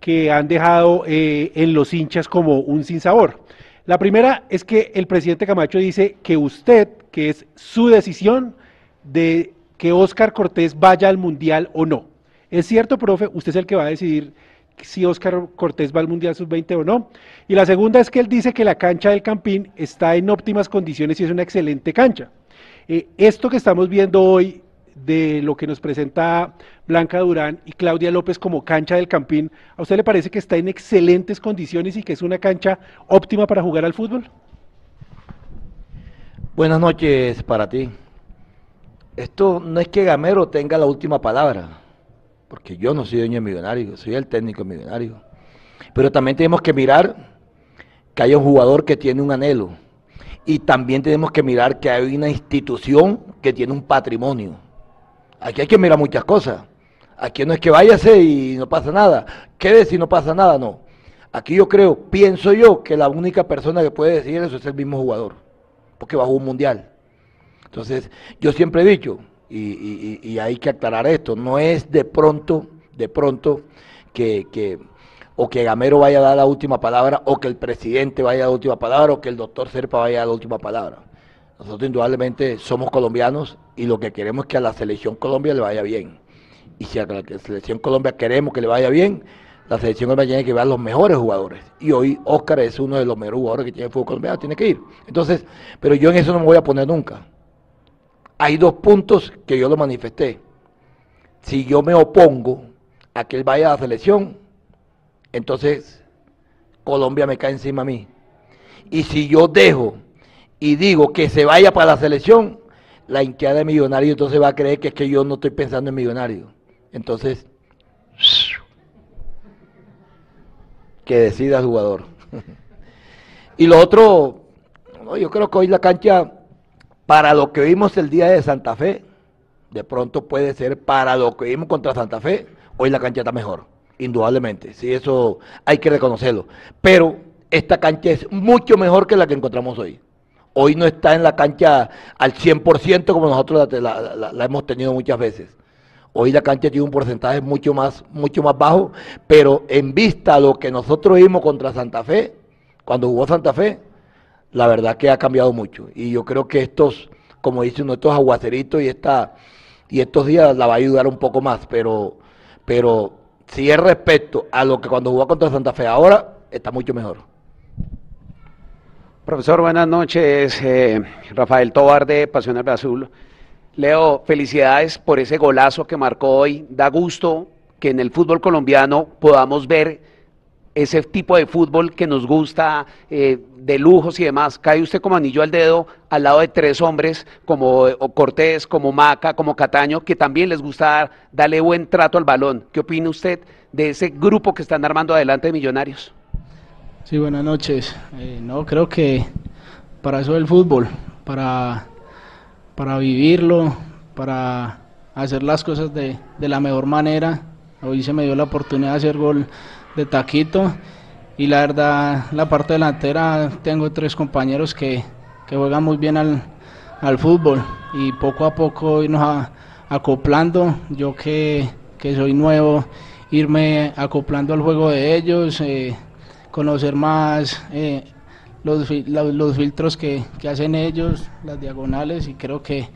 que han dejado eh, en los hinchas como un sinsabor. La primera es que el presidente Camacho dice que usted, que es su decisión de que Oscar Cortés vaya al Mundial o no. ¿Es cierto, profe? Usted es el que va a decidir si Oscar Cortés va al Mundial Sub-20 o no. Y la segunda es que él dice que la cancha del Campín está en óptimas condiciones y es una excelente cancha. Eh, esto que estamos viendo hoy de lo que nos presenta Blanca Durán y Claudia López como cancha del Campín, ¿a usted le parece que está en excelentes condiciones y que es una cancha óptima para jugar al fútbol? Buenas noches para ti. Esto no es que Gamero tenga la última palabra porque yo no soy dueño de millonario, soy el técnico millonario. Pero también tenemos que mirar que hay un jugador que tiene un anhelo. Y también tenemos que mirar que hay una institución que tiene un patrimonio. Aquí hay que mirar muchas cosas. Aquí no es que váyase y no pasa nada. Quede si no pasa nada, no. Aquí yo creo, pienso yo, que la única persona que puede decir eso es el mismo jugador. Porque bajó un mundial. Entonces, yo siempre he dicho, y, hay que aclarar esto, no es de pronto, de pronto, que, o que Gamero vaya a dar la última palabra, o que el presidente vaya a dar la última palabra, o que el doctor Serpa vaya a dar la última palabra. Nosotros indudablemente somos colombianos y lo que queremos es que a la selección Colombia le vaya bien. Y si a la selección Colombia queremos que le vaya bien, la selección Colombia tiene que ver a los mejores jugadores. Y hoy Oscar es uno de los mejores jugadores que tiene el fútbol colombiano, tiene que ir. Entonces, pero yo en eso no me voy a poner nunca hay dos puntos que yo lo manifesté. Si yo me opongo a que él vaya a la selección, entonces Colombia me cae encima a mí. Y si yo dejo y digo que se vaya para la selección, la hinchada de millonario entonces va a creer que es que yo no estoy pensando en millonario. Entonces, que decida jugador. y lo otro, yo creo que hoy la cancha para lo que vimos el día de Santa Fe, de pronto puede ser para lo que vimos contra Santa Fe, hoy la cancha está mejor, indudablemente, sí, eso hay que reconocerlo. Pero esta cancha es mucho mejor que la que encontramos hoy. Hoy no está en la cancha al 100% como nosotros la, hemos tenido muchas veces. Hoy la cancha tiene un porcentaje mucho más, mucho más bajo, pero en vista a lo que nosotros vimos contra Santa Fe, cuando jugó Santa Fe, la verdad que ha cambiado mucho. Y yo creo que estos, como dicen, estos aguaceritos y, esta, y estos días la va a ayudar un poco más, pero, pero si es respecto a lo que cuando jugó contra Santa Fe ahora, está mucho mejor. Profesor, buenas noches. Eh, Rafael Tobar de Pasión al Azul. Leo, felicidades por ese golazo que marcó hoy. Da gusto que en el fútbol colombiano podamos ver ese tipo de fútbol que nos gusta, eh, de lujos y demás, cae usted como anillo al dedo al lado de tres hombres como Cortés, como Maca, como Cataño, que también les gusta darle buen trato al balón. ¿Qué opina usted de ese grupo que están armando adelante de Millonarios? Sí, buenas noches. Eh, no, creo que para eso el fútbol, para, para vivirlo, para hacer las cosas de, de la mejor manera. Hoy se me dio la oportunidad de hacer gol de taquito. Y la verdad, la parte delantera, tengo tres compañeros que, juegan muy bien al, fútbol y poco a poco irnos acoplando. Yo que, soy nuevo, irme acoplando al juego de ellos, eh, conocer más eh, los, los, filtros que, que hacen ellos, las diagonales y creo que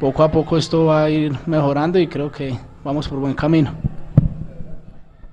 poco a poco esto va a ir mejorando y creo que vamos por buen camino.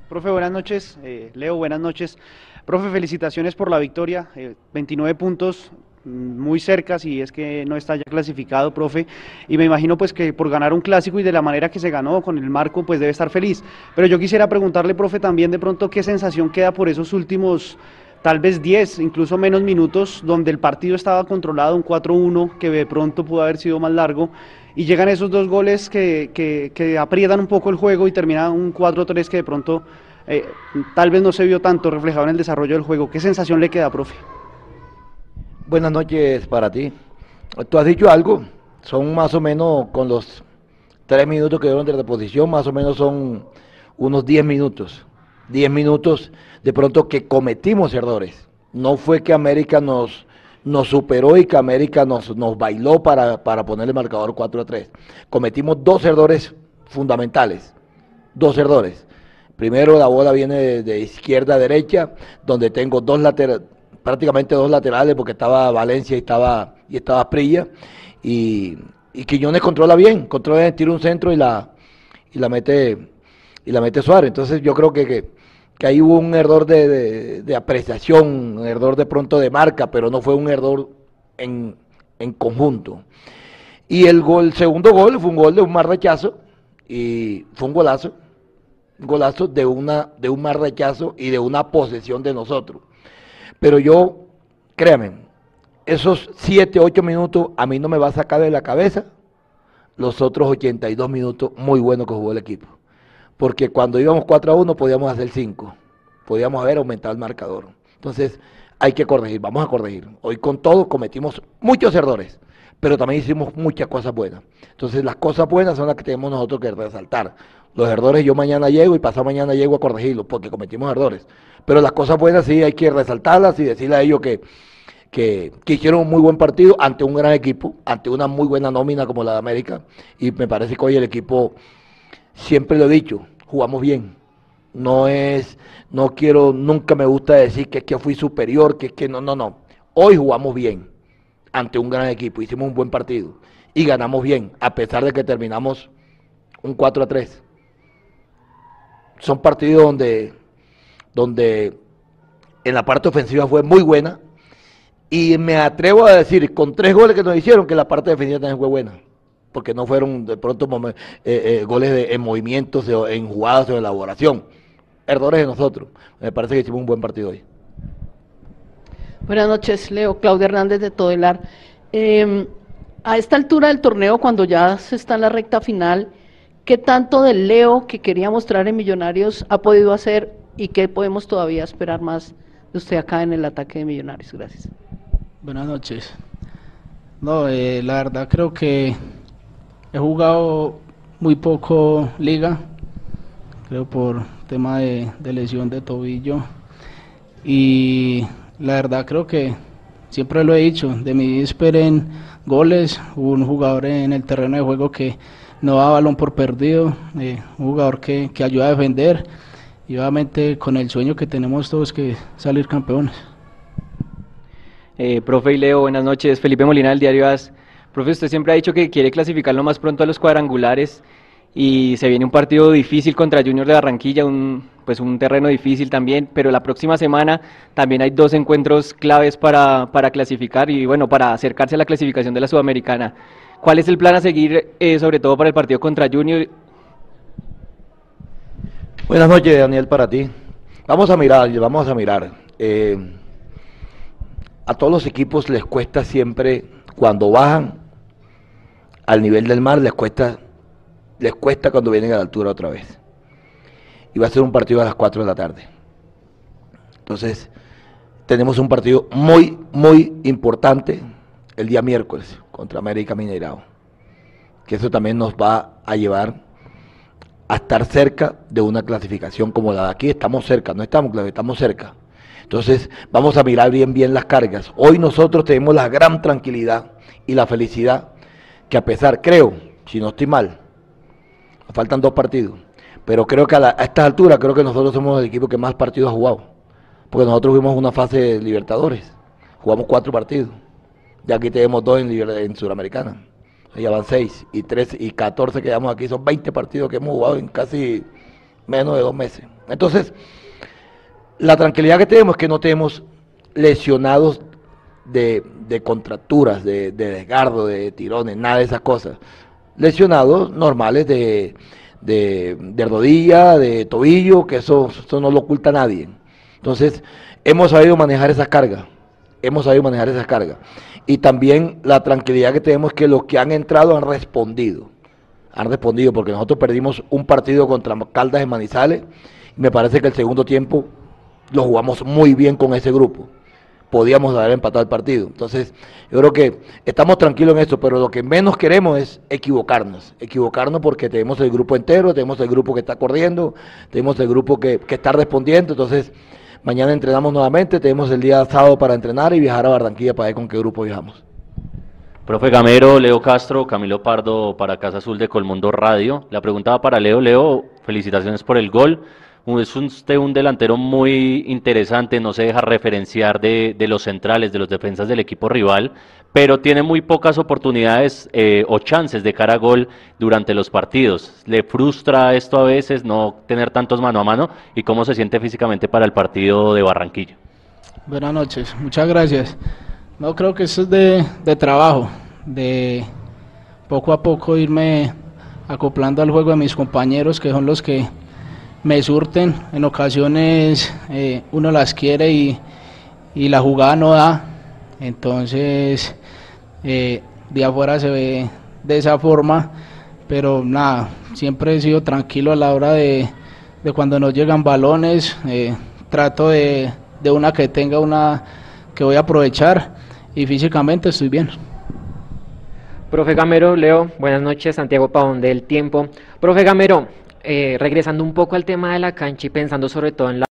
Profe, buenas noches. Eh, Leo, buenas noches. Profe, felicitaciones por la victoria. 29 eh, puntos mm, muy cerca si es que no está ya clasificado, profe, y me imagino pues que por ganar un clásico y de la manera que se ganó con el marco, pues debe estar feliz. Pero yo quisiera preguntarle, profe, también de pronto qué sensación queda por esos últimos tal vez 10, incluso menos minutos, donde el partido estaba controlado, un 4-1, que de pronto pudo haber sido más largo, y llegan esos dos goles que, que, aprietan un poco el juego y termina un 4-3 que de pronto eh, tal vez no se vio tanto reflejado en el desarrollo del juego. ¿Qué sensación le queda, profe? Buenas noches para ti. Tú has dicho algo, son más o menos con los tres minutos que dieron de reposición, más o menos son unos 10 minutos. 10 minutos de pronto que cometimos errores. No fue que América nos, nos superó y que América nos, nos bailó para, para poner el marcador 4 a 3. Cometimos dos errores fundamentales, dos errores. Primero la bola viene de, izquierda a derecha, donde tengo dos laterales, prácticamente dos laterales, porque estaba Valencia y estaba, y estaba Prilla, y, y Quiñones controla bien, controla, tira un centro y la, y la mete y la mete Suárez. Entonces yo creo que, que, ahí hubo un error de, apreciación, un error de pronto de marca, pero no fue un error en, en conjunto. Y el gol, segundo gol fue un gol de un mar rechazo y fue un golazo, un golazo de una de un mar rechazo y de una posesión de nosotros. Pero yo, créanme, esos 7, 8 minutos a mí no me va a sacar de la cabeza los otros 82 minutos muy buenos que jugó el equipo porque cuando íbamos 4 a 1 podíamos hacer 5, podíamos haber aumentado el marcador. Entonces hay que corregir, vamos a corregir. Hoy con todo cometimos muchos errores, pero también hicimos muchas cosas buenas. Entonces las cosas buenas son las que tenemos nosotros que resaltar. Los errores yo mañana llego y pasado mañana llego a corregirlos porque cometimos errores. Pero las cosas buenas sí hay que resaltarlas y decirle a ellos que, que, que, hicieron un muy buen partido ante un gran equipo, ante una muy buena nómina como la de América. Y me parece que hoy el equipo siempre lo he dicho, jugamos bien. No es, no quiero, nunca me gusta decir que es que fui superior, que es que no, no, no. Hoy jugamos bien ante un gran equipo, hicimos un buen partido y ganamos bien, a pesar de que terminamos un 4 a 3. Son partidos donde, donde en la parte ofensiva fue muy buena y me atrevo a decir, con tres goles que nos hicieron, que la parte defensiva también fue buena porque no fueron de pronto eh, eh, goles de, en movimientos, en jugadas o en elaboración. Errores de nosotros. Me parece que hicimos un buen partido hoy. Buenas noches, Leo. Claudia Hernández de Todelar. Eh, a esta altura del torneo, cuando ya se está en la recta final, ¿qué tanto del Leo que quería mostrar en Millonarios ha podido hacer y qué podemos todavía esperar más de usted acá en el ataque de Millonarios? Gracias. Buenas noches. No, eh, la verdad creo que He jugado muy poco liga, creo por tema de, lesión de tobillo. Y la verdad creo que siempre lo he dicho, de mí esperen goles, un jugador en el terreno de juego que no da balón por perdido, eh, un jugador que, ayuda a defender y obviamente con el sueño que tenemos todos que salir campeones. Eh, profe y Leo, buenas noches. Felipe Molina del diario AS. Profe, usted siempre ha dicho que quiere clasificar lo más pronto a los cuadrangulares y se viene un partido difícil contra Junior de Barranquilla, un, pues un terreno difícil también, pero la próxima semana también hay dos encuentros claves para, clasificar y bueno, para acercarse a la clasificación de la Sudamericana. ¿Cuál es el plan a seguir, eh, sobre todo para el partido contra Junior? Buenas noches, Daniel, para ti. Vamos a mirar, vamos a mirar. Eh, a todos los equipos les cuesta siempre, cuando bajan, al nivel del mar les cuesta, les cuesta cuando vienen a la altura otra vez. Y va a ser un partido a las 4 de la tarde. Entonces, tenemos un partido muy, muy importante el día miércoles contra América Mineirao. Que eso también nos va a llevar a estar cerca de una clasificación como la de aquí. Estamos cerca, no estamos, estamos cerca. Entonces, vamos a mirar bien, bien las cargas. Hoy nosotros tenemos la gran tranquilidad y la felicidad que a pesar, creo, si no estoy mal, faltan dos partidos, pero creo que a, estas alturas, creo que nosotros somos el equipo que más partidos ha jugado, porque nosotros vimos una fase de Libertadores, jugamos cuatro partidos, ya aquí tenemos dos en, en Suramericana, ya van seis, y tres y catorce que llevamos aquí, son 20 partidos que hemos jugado en casi menos de dos meses. Entonces, la tranquilidad que tenemos es que no tenemos lesionados de, de contracturas, de, desgardo, de tirones, nada de esas cosas. Lesionados normales de, de, rodilla, de tobillo, que eso, eso no lo oculta nadie. Entonces, hemos sabido manejar esas cargas, hemos sabido manejar esas cargas. Y también la tranquilidad que tenemos que los que han entrado han respondido. Han respondido porque nosotros perdimos un partido contra Caldas en Manizales y me parece que el segundo tiempo lo jugamos muy bien con ese grupo podíamos haber empatado el partido. Entonces, yo creo que estamos tranquilos en esto, pero lo que menos queremos es equivocarnos. Equivocarnos porque tenemos el grupo entero, tenemos el grupo que está corriendo, tenemos el grupo que, está respondiendo. Entonces, Mañana entrenamos nuevamente, tenemos el día sábado para entrenar y viajar a Barranquilla para ver con qué grupo viajamos. Profe Gamero, Leo Castro, Camilo Pardo para Casa Azul de Colmundo Radio. La pregunta va para Leo. Leo, felicitaciones por el gol. Es usted un delantero muy interesante, no se deja referenciar de, de, los centrales, de los defensas del equipo rival, pero tiene muy pocas oportunidades eh, o chances de cara a gol durante los partidos. ¿Le frustra esto a veces no tener tantos mano a mano? ¿Y cómo se siente físicamente para el partido de Barranquilla? Buenas noches, muchas gracias. No creo que eso es de, de trabajo, de poco a poco irme acoplando al juego de mis compañeros, que son los que me surten. En ocasiones eh, uno las quiere y, y, la jugada no da. Entonces, eh, de afuera se ve de esa forma. Pero nada, siempre he sido tranquilo a la hora de, de cuando nos llegan balones. Eh, trato de, de una que tenga una que voy a aprovechar y físicamente estoy bien. Profe Gamero, Leo, buenas noches, Santiago Pavón del Tiempo. Profe Gamero, eh, regresando un poco al tema de la cancha y pensando sobre todo en la...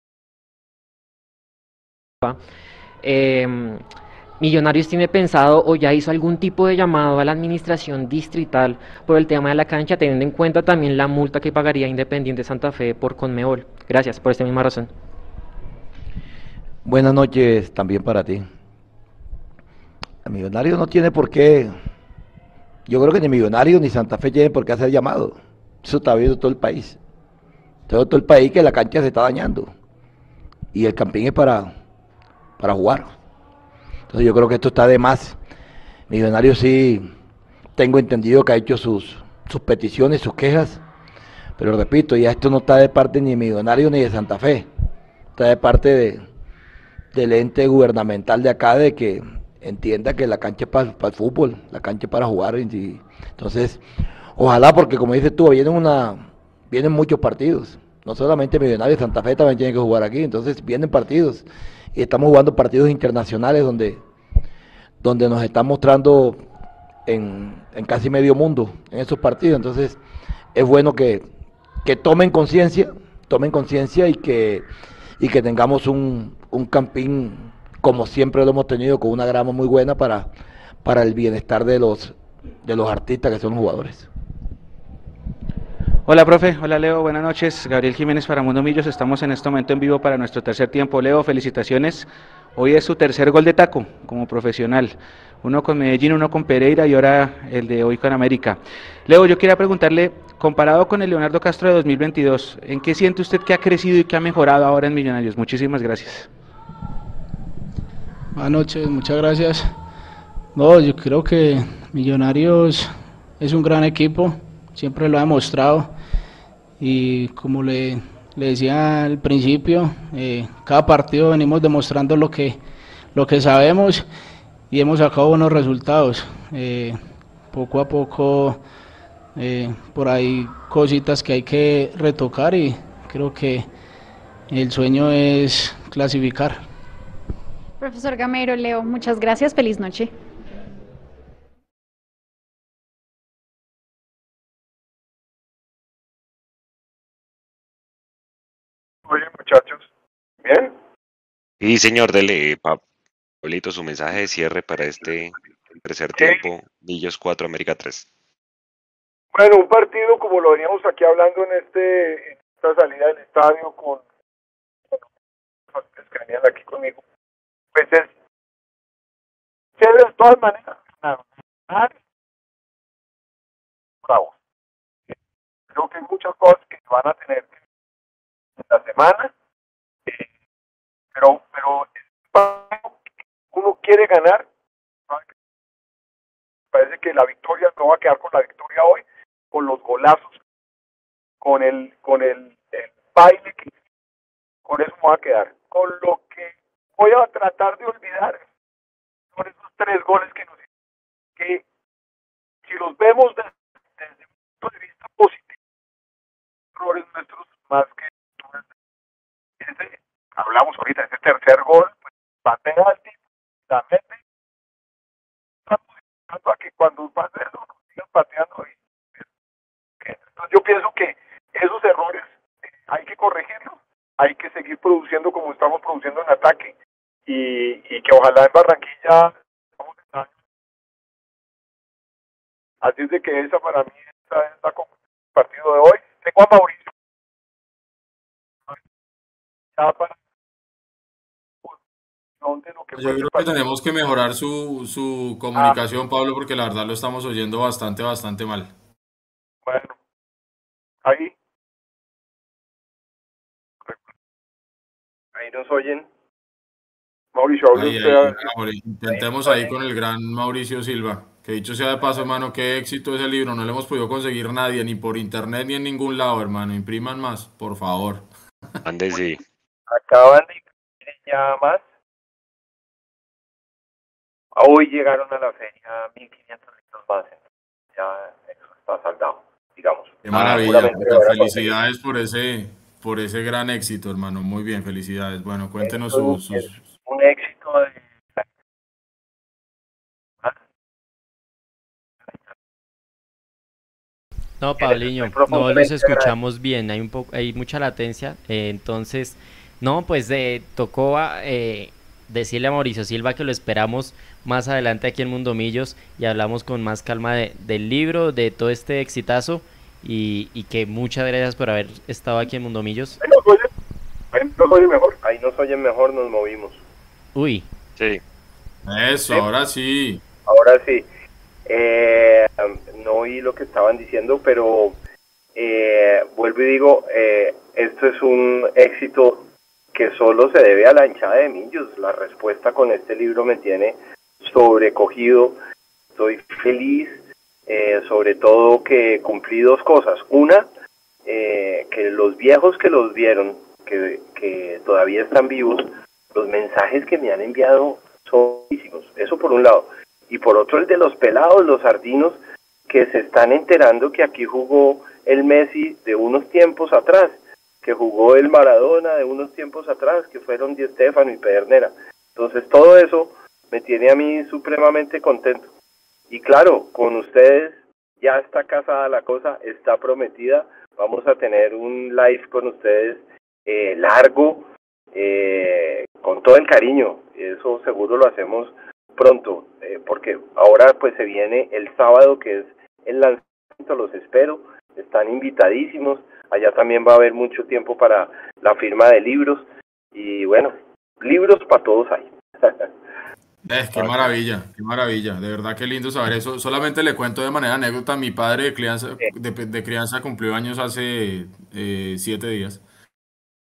Eh, Millonarios tiene pensado o ya hizo algún tipo de llamado a la administración distrital por el tema de la cancha, teniendo en cuenta también la multa que pagaría Independiente Santa Fe por Conmebol. Gracias por esta misma razón. Buenas noches también para ti. El Millonario no tiene por qué, yo creo que ni Millonarios ni Santa Fe tienen por qué hacer llamado. Eso está viendo todo el país. Todo, todo el país que la cancha se está dañando. Y el campín es para, para jugar. Entonces yo creo que esto está de más. Millonarios sí tengo entendido que ha hecho sus, sus peticiones, sus quejas. Pero repito, ya esto no está de parte ni de Millonarios ni de Santa Fe. Está de parte de, del ente gubernamental de acá de que entienda que la cancha es para, para el fútbol, la cancha es para jugar. Entonces, Ojalá, porque como dices tú, vienen, una, vienen muchos partidos. No solamente Millonarios, Santa Fe también tiene que jugar aquí. Entonces vienen partidos. Y estamos jugando partidos internacionales donde, donde nos están mostrando en, en casi medio mundo en esos partidos. Entonces es bueno que, que tomen conciencia, tomen conciencia y que, y que tengamos un, un campín como siempre lo hemos tenido, con una grama muy buena para, para el bienestar de los, de los artistas que son los jugadores. Hola, profe. Hola, Leo. Buenas noches. Gabriel Jiménez para Mundo Millos. Estamos en este momento en vivo para nuestro tercer tiempo. Leo, felicitaciones. Hoy es su tercer gol de taco como profesional. Uno con Medellín, uno con Pereira y ahora el de hoy con América. Leo, yo quería preguntarle, comparado con el Leonardo Castro de 2022, ¿en qué siente usted que ha crecido y que ha mejorado ahora en Millonarios? Muchísimas gracias. Buenas noches, muchas gracias. No, yo creo que Millonarios es un gran equipo, siempre lo ha demostrado y como le, le decía al principio, eh, cada partido venimos demostrando lo que, lo que sabemos y hemos sacado buenos resultados. Eh, poco a poco eh, por ahí cositas que hay que retocar y creo que el sueño es clasificar. Profesor Gamero, Leo, muchas gracias, feliz noche. Sí, señor, dele, Pablito, su mensaje de cierre para este tercer tiempo, Millos 4, América 3. Bueno, un partido como lo veníamos aquí hablando en este en esta salida del estadio con que venían aquí conmigo, pues es de todas maneras. Bravo. Creo que hay muchas cosas que van a tener que la semana, eh, pero, pero uno quiere ganar. Parece que la victoria no va a quedar con la victoria hoy, con los golazos, con el, con el, baile que con eso me va a quedar. Con lo que voy a tratar de olvidar son esos tres goles que nos que si los vemos desde, desde un punto de vista positivo, errores nuestros más que ese, hablamos ahorita, ese tercer gol, pues patea al tipo, la mete, estamos esperando a que cuando pase nos sigan pateando. Y, entonces yo pienso que esos errores eh, hay que corregirlos, hay que seguir produciendo como estamos produciendo en ataque y, y que ojalá en Barranquilla Así es de que esa para mí esa es la partido de hoy. Tengo a Mauricio. Yo creo que tenemos que mejorar su, su comunicación, Pablo, porque la verdad lo estamos oyendo bastante, bastante mal. Bueno, ahí. Ahí nos oyen. Mauricio, intentemos ahí con el gran Mauricio Silva. Que dicho sea de paso, hermano, qué éxito ese libro. No le hemos podido conseguir nadie, ni por internet ni en ningún lado, hermano. Impriman más, por favor. Ande sí. Acaban de imprimir ya más. Hoy llegaron a la feria 1500 litros más. Ya eso está saldado, digamos. Qué maravilla. felicidades por ese, por ese gran éxito, hermano. Muy bien, felicidades. Bueno, cuéntenos sus... Un éxito de No, Pabliño, no los escuchamos bien, hay un poco, hay mucha latencia, eh, entonces, no, pues eh, tocó eh, decirle a Mauricio Silva que lo esperamos más adelante aquí en Mundo Millos y hablamos con más calma del libro, de todo este exitazo y, que muchas gracias por haber estado aquí en Mundo Millos. Ahí nos oyen, ahí nos oyen mejor. Ahí nos oyen mejor, nos movimos. Uy. Sí. Eso, ahora sí. Ahora sí. Eh, no oí lo que estaban diciendo, pero eh, vuelvo y digo, eh, esto es un éxito que solo se debe a la hinchada de Millos. La respuesta con este libro me tiene sobrecogido. Estoy feliz, eh, sobre todo que cumplí dos cosas. Una, que los viejos que los vieron, que, que todavía están vivos, los mensajes que me han enviado son muchísimos. Eso por un lado y por otro el de los pelados, los sardinos, que se están enterando que aquí jugó el Messi de unos tiempos atrás, que jugó el Maradona de unos tiempos atrás, que fueron Di Stefano y Pedernera. Entonces todo eso me tiene a mí supremamente contento. Y claro, con ustedes ya está casada la cosa, está prometida. Vamos a tener un live con ustedes eh, largo, eh, con todo el cariño. Eso seguro lo hacemos pronto, eh, porque ahora pues se viene el sábado que es el lanzamiento, los espero, están invitadísimos, allá también va a haber mucho tiempo para la firma de libros y bueno, libros para todos hay. Eh, qué maravilla, qué maravilla, de verdad qué lindo saber eso. Solamente le cuento de manera anécdota, mi padre de crianza, de, crianza cumplió años hace eh, siete días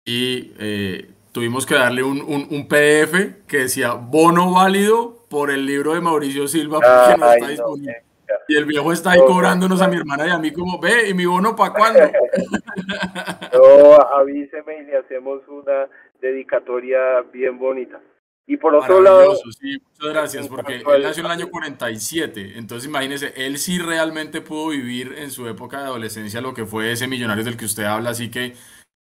y eh, tuvimos que darle un, un, un, PDF que decía bono válido por el libro de Mauricio Silva porque no está disponible. Y el viejo está ahí cobrándonos a mi hermana y a mí como, ve, ¿y mi bono para cuándo? no, avíseme y le hacemos una dedicatoria bien bonita. Y por otro lado... Sí, muchas gracias, porque él nació en el año 47, entonces imagínese, él sí realmente pudo vivir en su época de adolescencia lo que fue ese millonario del que usted habla, así que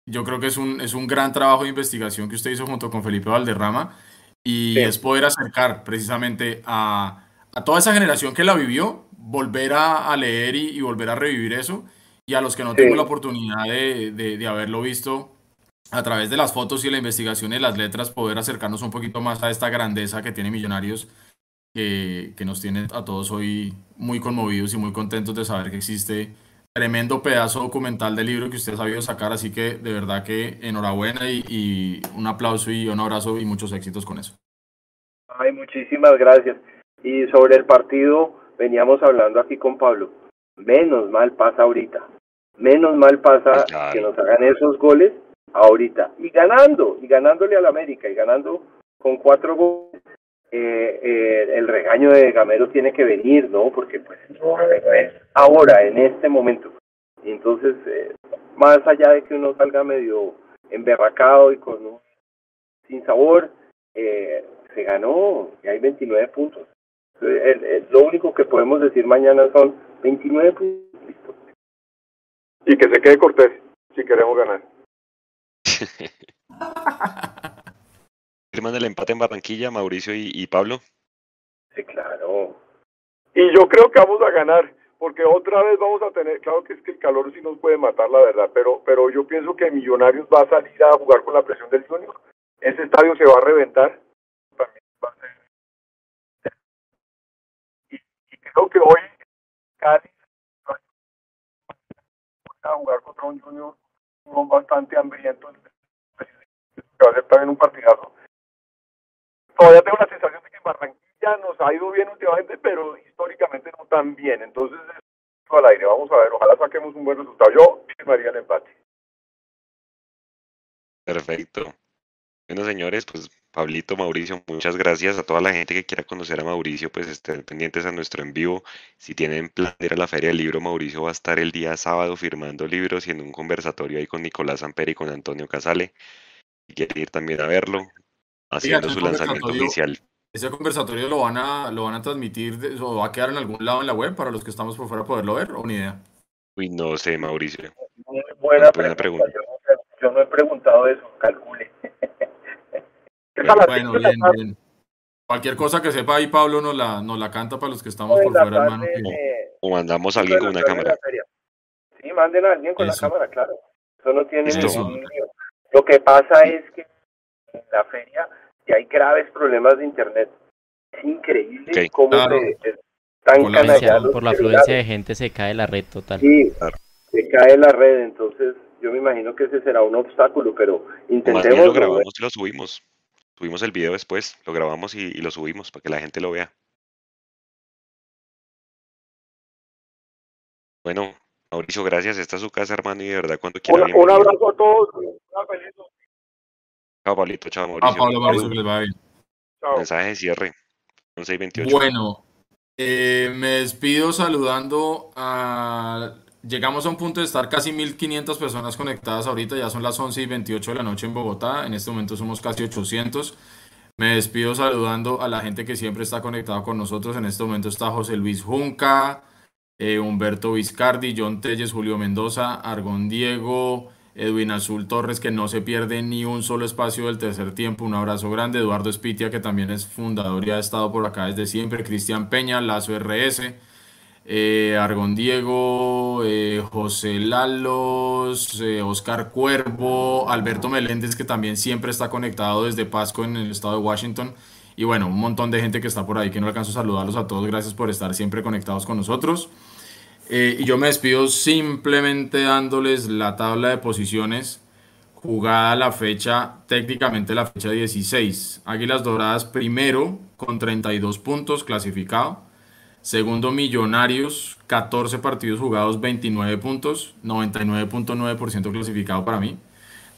yo creo que es un, es un gran trabajo de investigación que usted hizo junto con Felipe Valderrama y es poder acercar precisamente a, a, toda esa generación que la vivió, volver a, a leer y, y, volver a revivir eso, y a los que no sí. la oportunidad de, de, de, haberlo visto a través de las fotos y la investigación y las letras, poder acercarnos un poquito más a esta grandeza que tiene Millonarios, que, que nos tiene a todos hoy muy conmovidos y muy contentos de saber que existe tremendo pedazo documental del libro que usted ha sabido sacar, así que de verdad que enhorabuena y, y, un aplauso y un abrazo y muchos éxitos con eso. Ay, muchísimas gracias. Y sobre el partido, veníamos hablando aquí con Pablo. Menos mal pasa ahorita. Menos mal pasa Ay, que nos hagan esos goles ahorita. Y ganando, y ganándole al América, y ganando con cuatro goles. Eh, eh, el regaño de Gamero tiene que venir, ¿no? Porque pues es ahora, en este momento. Y entonces, eh, más allá de que uno salga medio emberracado y con un sin sabor, eh, se ganó y hay 29 puntos. El, el, lo único que podemos decir mañana son 29 puntos. Y que se quede Cortés si queremos ganar. firman el empate en Barranquilla, Mauricio y, y, Pablo? Sí, claro. Y yo creo que vamos a ganar, porque otra vez vamos a tener, claro que es que el calor sí nos puede matar, la verdad, pero, pero yo pienso que Millonarios va a salir a jugar con la presión del Junior, ese estadio se va a reventar, y, creo que hoy Cali a jugar contra un Junior bastante hambriento, que va a ser también un partidazo. Todavía tengo la sensación de que Barranquilla nos ha ido bien últimamente, pero históricamente no tan bien. Entonces, al aire, vamos a ver, ojalá saquemos un buen resultado. Yo firmaría el empate. Perfecto. Bueno, señores, pues Pablito, Mauricio, muchas gracias a toda la gente que quiera conocer a Mauricio, pues estén pendientes a nuestro en vivo. Si tienen plan de ir a la Feria del Libro, Mauricio va a estar el día sábado firmando libros y en un conversatorio ahí con Nicolás Amperi y con Antonio Casale. Si quieren ir también a verlo, haciendo su lanzamiento oficial. Ese conversatorio lo van a, lo van a transmitir o va a quedar en algún lado en la web para los que estamos por fuera poderlo ver o ni idea. Uy, no sé, Mauricio. buena, pregunta. Yo, no, he preguntado eso, calcule. bueno, bien, bien. Cualquier cosa que sepa ahí, Pablo nos la, nos la canta para los que estamos por fuera, hermano. O mandamos a alguien con una cámara. Sí, manden a alguien con la cámara, claro. Eso no tiene ningún Lo que pasa es que en la feria y hay graves problemas de internet. Es increíble cómo se, están por la, por la afluencia de gente se cae la red total. Sí, se cae la red, entonces yo me imagino que ese será un obstáculo, pero intentemos... lo grabamos y lo subimos. Subimos el video después, lo grabamos y, lo subimos para que la gente lo vea. Bueno, Mauricio, gracias. Esta es su casa, hermano, y de verdad cuando quiera. Un, un abrazo a todos. Chao, Pablito. Chao, Mauricio. Chao, Pablo, Mauricio, que les va bien. Chao. Mensaje de cierre. 1128. Bueno, eh, me despido saludando a... Llegamos a un punto de estar casi 1500 personas conectadas ahorita, ya son las 11 y 28 de la noche en Bogotá, en este momento somos casi 800. Me despido saludando a la gente que siempre está conectada con nosotros, en este momento está José Luis Junca, eh, Humberto Vizcardi, John Telles, Julio Mendoza, Argón Diego, Edwin Azul Torres, que no se pierde ni un solo espacio del tercer tiempo. Un abrazo grande. Eduardo Espitia, que también es fundador y ha estado por acá desde siempre. Cristian Peña, Lazo RS. Eh, Argón Diego, eh, José Lalos, eh, Oscar Cuervo, Alberto Meléndez, que también siempre está conectado desde Pasco en el estado de Washington. Y bueno, un montón de gente que está por ahí que no alcanzo a saludarlos a todos. Gracias por estar siempre conectados con nosotros. Eh, y yo me despido simplemente dándoles la tabla de posiciones jugada la fecha, técnicamente la fecha 16. Águilas Doradas primero con 32 puntos clasificado. Segundo Millonarios, 14 partidos jugados, 29 puntos, 99.9% clasificado para mí.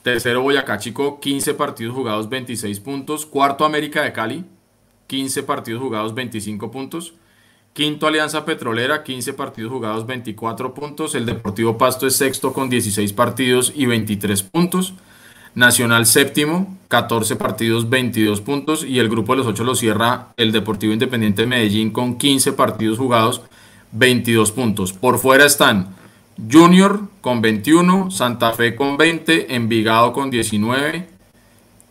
Tercero Boyacá Chico, 15 partidos jugados, 26 puntos. Cuarto América de Cali, 15 partidos jugados, 25 puntos. Quinto Alianza Petrolera, 15 partidos jugados, 24 puntos. El Deportivo Pasto es sexto con 16 partidos y 23 puntos. Nacional séptimo, 14 partidos, 22 puntos. Y el grupo de los ocho lo cierra el Deportivo Independiente de Medellín con 15 partidos jugados, 22 puntos. Por fuera están Junior con 21, Santa Fe con 20, Envigado con 19,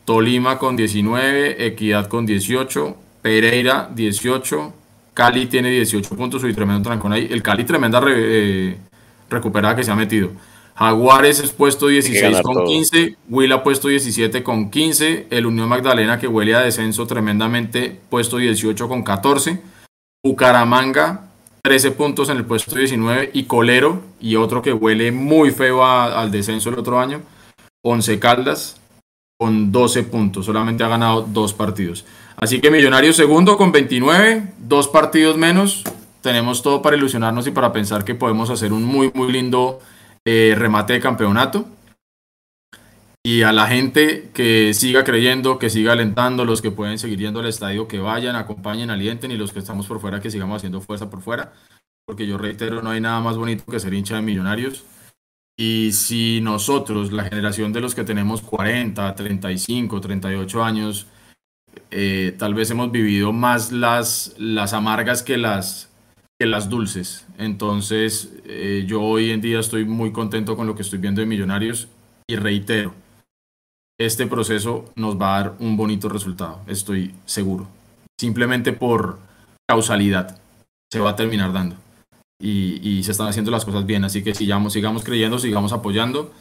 Tolima con 19, Equidad con 18, Pereira 18, Cali tiene 18 puntos, y tremendo trancón ahí. El Cali tremenda eh, recuperada que se ha metido. Jaguares es puesto 16 con 15, Huila puesto 17 con 15, el Unión Magdalena que huele a descenso tremendamente puesto 18 con 14, Bucaramanga 13 puntos en el puesto 19 y Colero y otro que huele muy feo al descenso el otro año, 11 Caldas con 12 puntos, solamente ha ganado dos partidos. Así que Millonarios segundo con 29, dos partidos menos. Tenemos todo para ilusionarnos y para pensar que podemos hacer un muy, muy lindo eh, remate de campeonato. Y a la gente que siga creyendo, que siga alentando, los que pueden seguir yendo al estadio, que vayan, acompañen, alienten y los que estamos por fuera, que sigamos haciendo fuerza por fuera. Porque yo reitero, no hay nada más bonito que ser hincha de millonarios. Y si nosotros, la generación de los que tenemos 40, 35, 38 años, eh, tal vez hemos vivido más las, las amargas que las, que las dulces. Entonces, eh, yo hoy en día estoy muy contento con lo que estoy viendo de Millonarios y reitero, este proceso nos va a dar un bonito resultado, estoy seguro. Simplemente por causalidad se va a terminar dando. y, se están haciendo las cosas bien. Así que sigamos, sigamos creyendo, sigamos apoyando,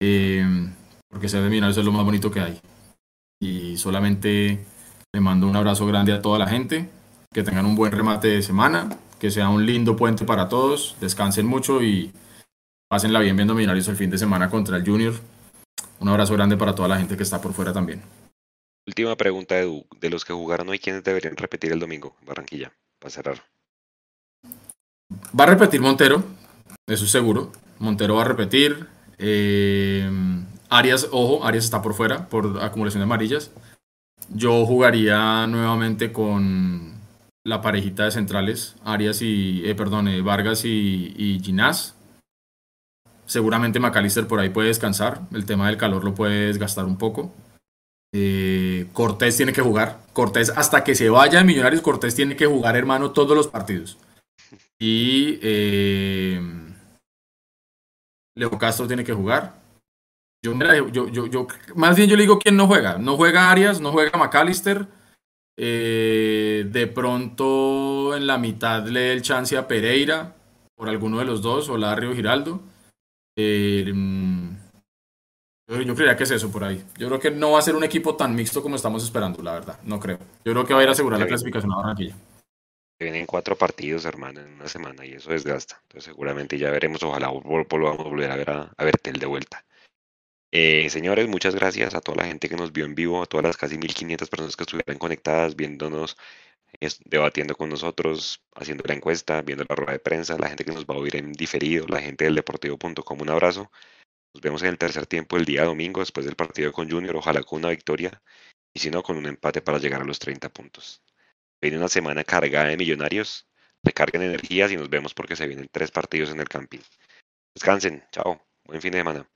eh, porque ser de Millonarios es lo más bonito que hay. Y solamente le mando un abrazo grande a toda la gente, que tengan un buen remate de semana, que sea un lindo puente para todos, descansen mucho y pásenla bien viendo Millonarios el fin de semana contra el Junior. Un abrazo grande para toda la gente que está por fuera también. Última pregunta, Edu. De los que jugaron hoy, ¿quiénes deberían repetir el domingo? Barranquilla, para cerrar. Va a repetir Montero, eso es seguro. Montero va a repetir. Eh, Arias, ojo, Arias está por fuera por acumulación de amarillas. Yo jugaría nuevamente con la parejita de centrales, Arias y, eh, perdón, eh, Vargas y, y Ginás. Seguramente McAllister por ahí puede descansar. El tema del calor lo puede desgastar un poco. Cortés tiene que jugar. Cortés, hasta que se vaya de Millonarios, Cortés tiene que jugar, hermano, todos los partidos. Y eh, Leo Castro tiene que jugar. Yo, más bien yo le digo quién no juega. No juega Arias, no juega McAllister. Eh, de pronto en la mitad le dé el chance a Pereira por alguno de los dos, o Larry o Giraldo. Eh, yo, creía que es eso por ahí. Yo creo que no va a ser un equipo tan mixto como estamos esperando, la verdad. No creo. Yo creo que va a ir a asegurar la clasificación a Barranquilla vienen cuatro partidos, hermano, en una semana y eso desgasta. Entonces seguramente ya veremos, ojalá volvamos a volver a ver a, a Bertel de vuelta. Eh, señores, muchas gracias a toda la gente que nos vio en vivo, a todas las casi 1500 personas que estuvieron conectadas, viéndonos, debatiendo con nosotros, haciendo la encuesta, viendo la rueda de prensa, la gente que nos va a oír en diferido, la gente del deportivo.com, un abrazo. Nos vemos en el tercer tiempo el día domingo, después del partido con Junior, ojalá con una victoria y si no, con un empate para llegar a los 30 puntos. Viene una semana cargada de millonarios. Recarguen energías y nos vemos porque se vienen tres partidos en el camping. Descansen. Chao. Buen fin de semana.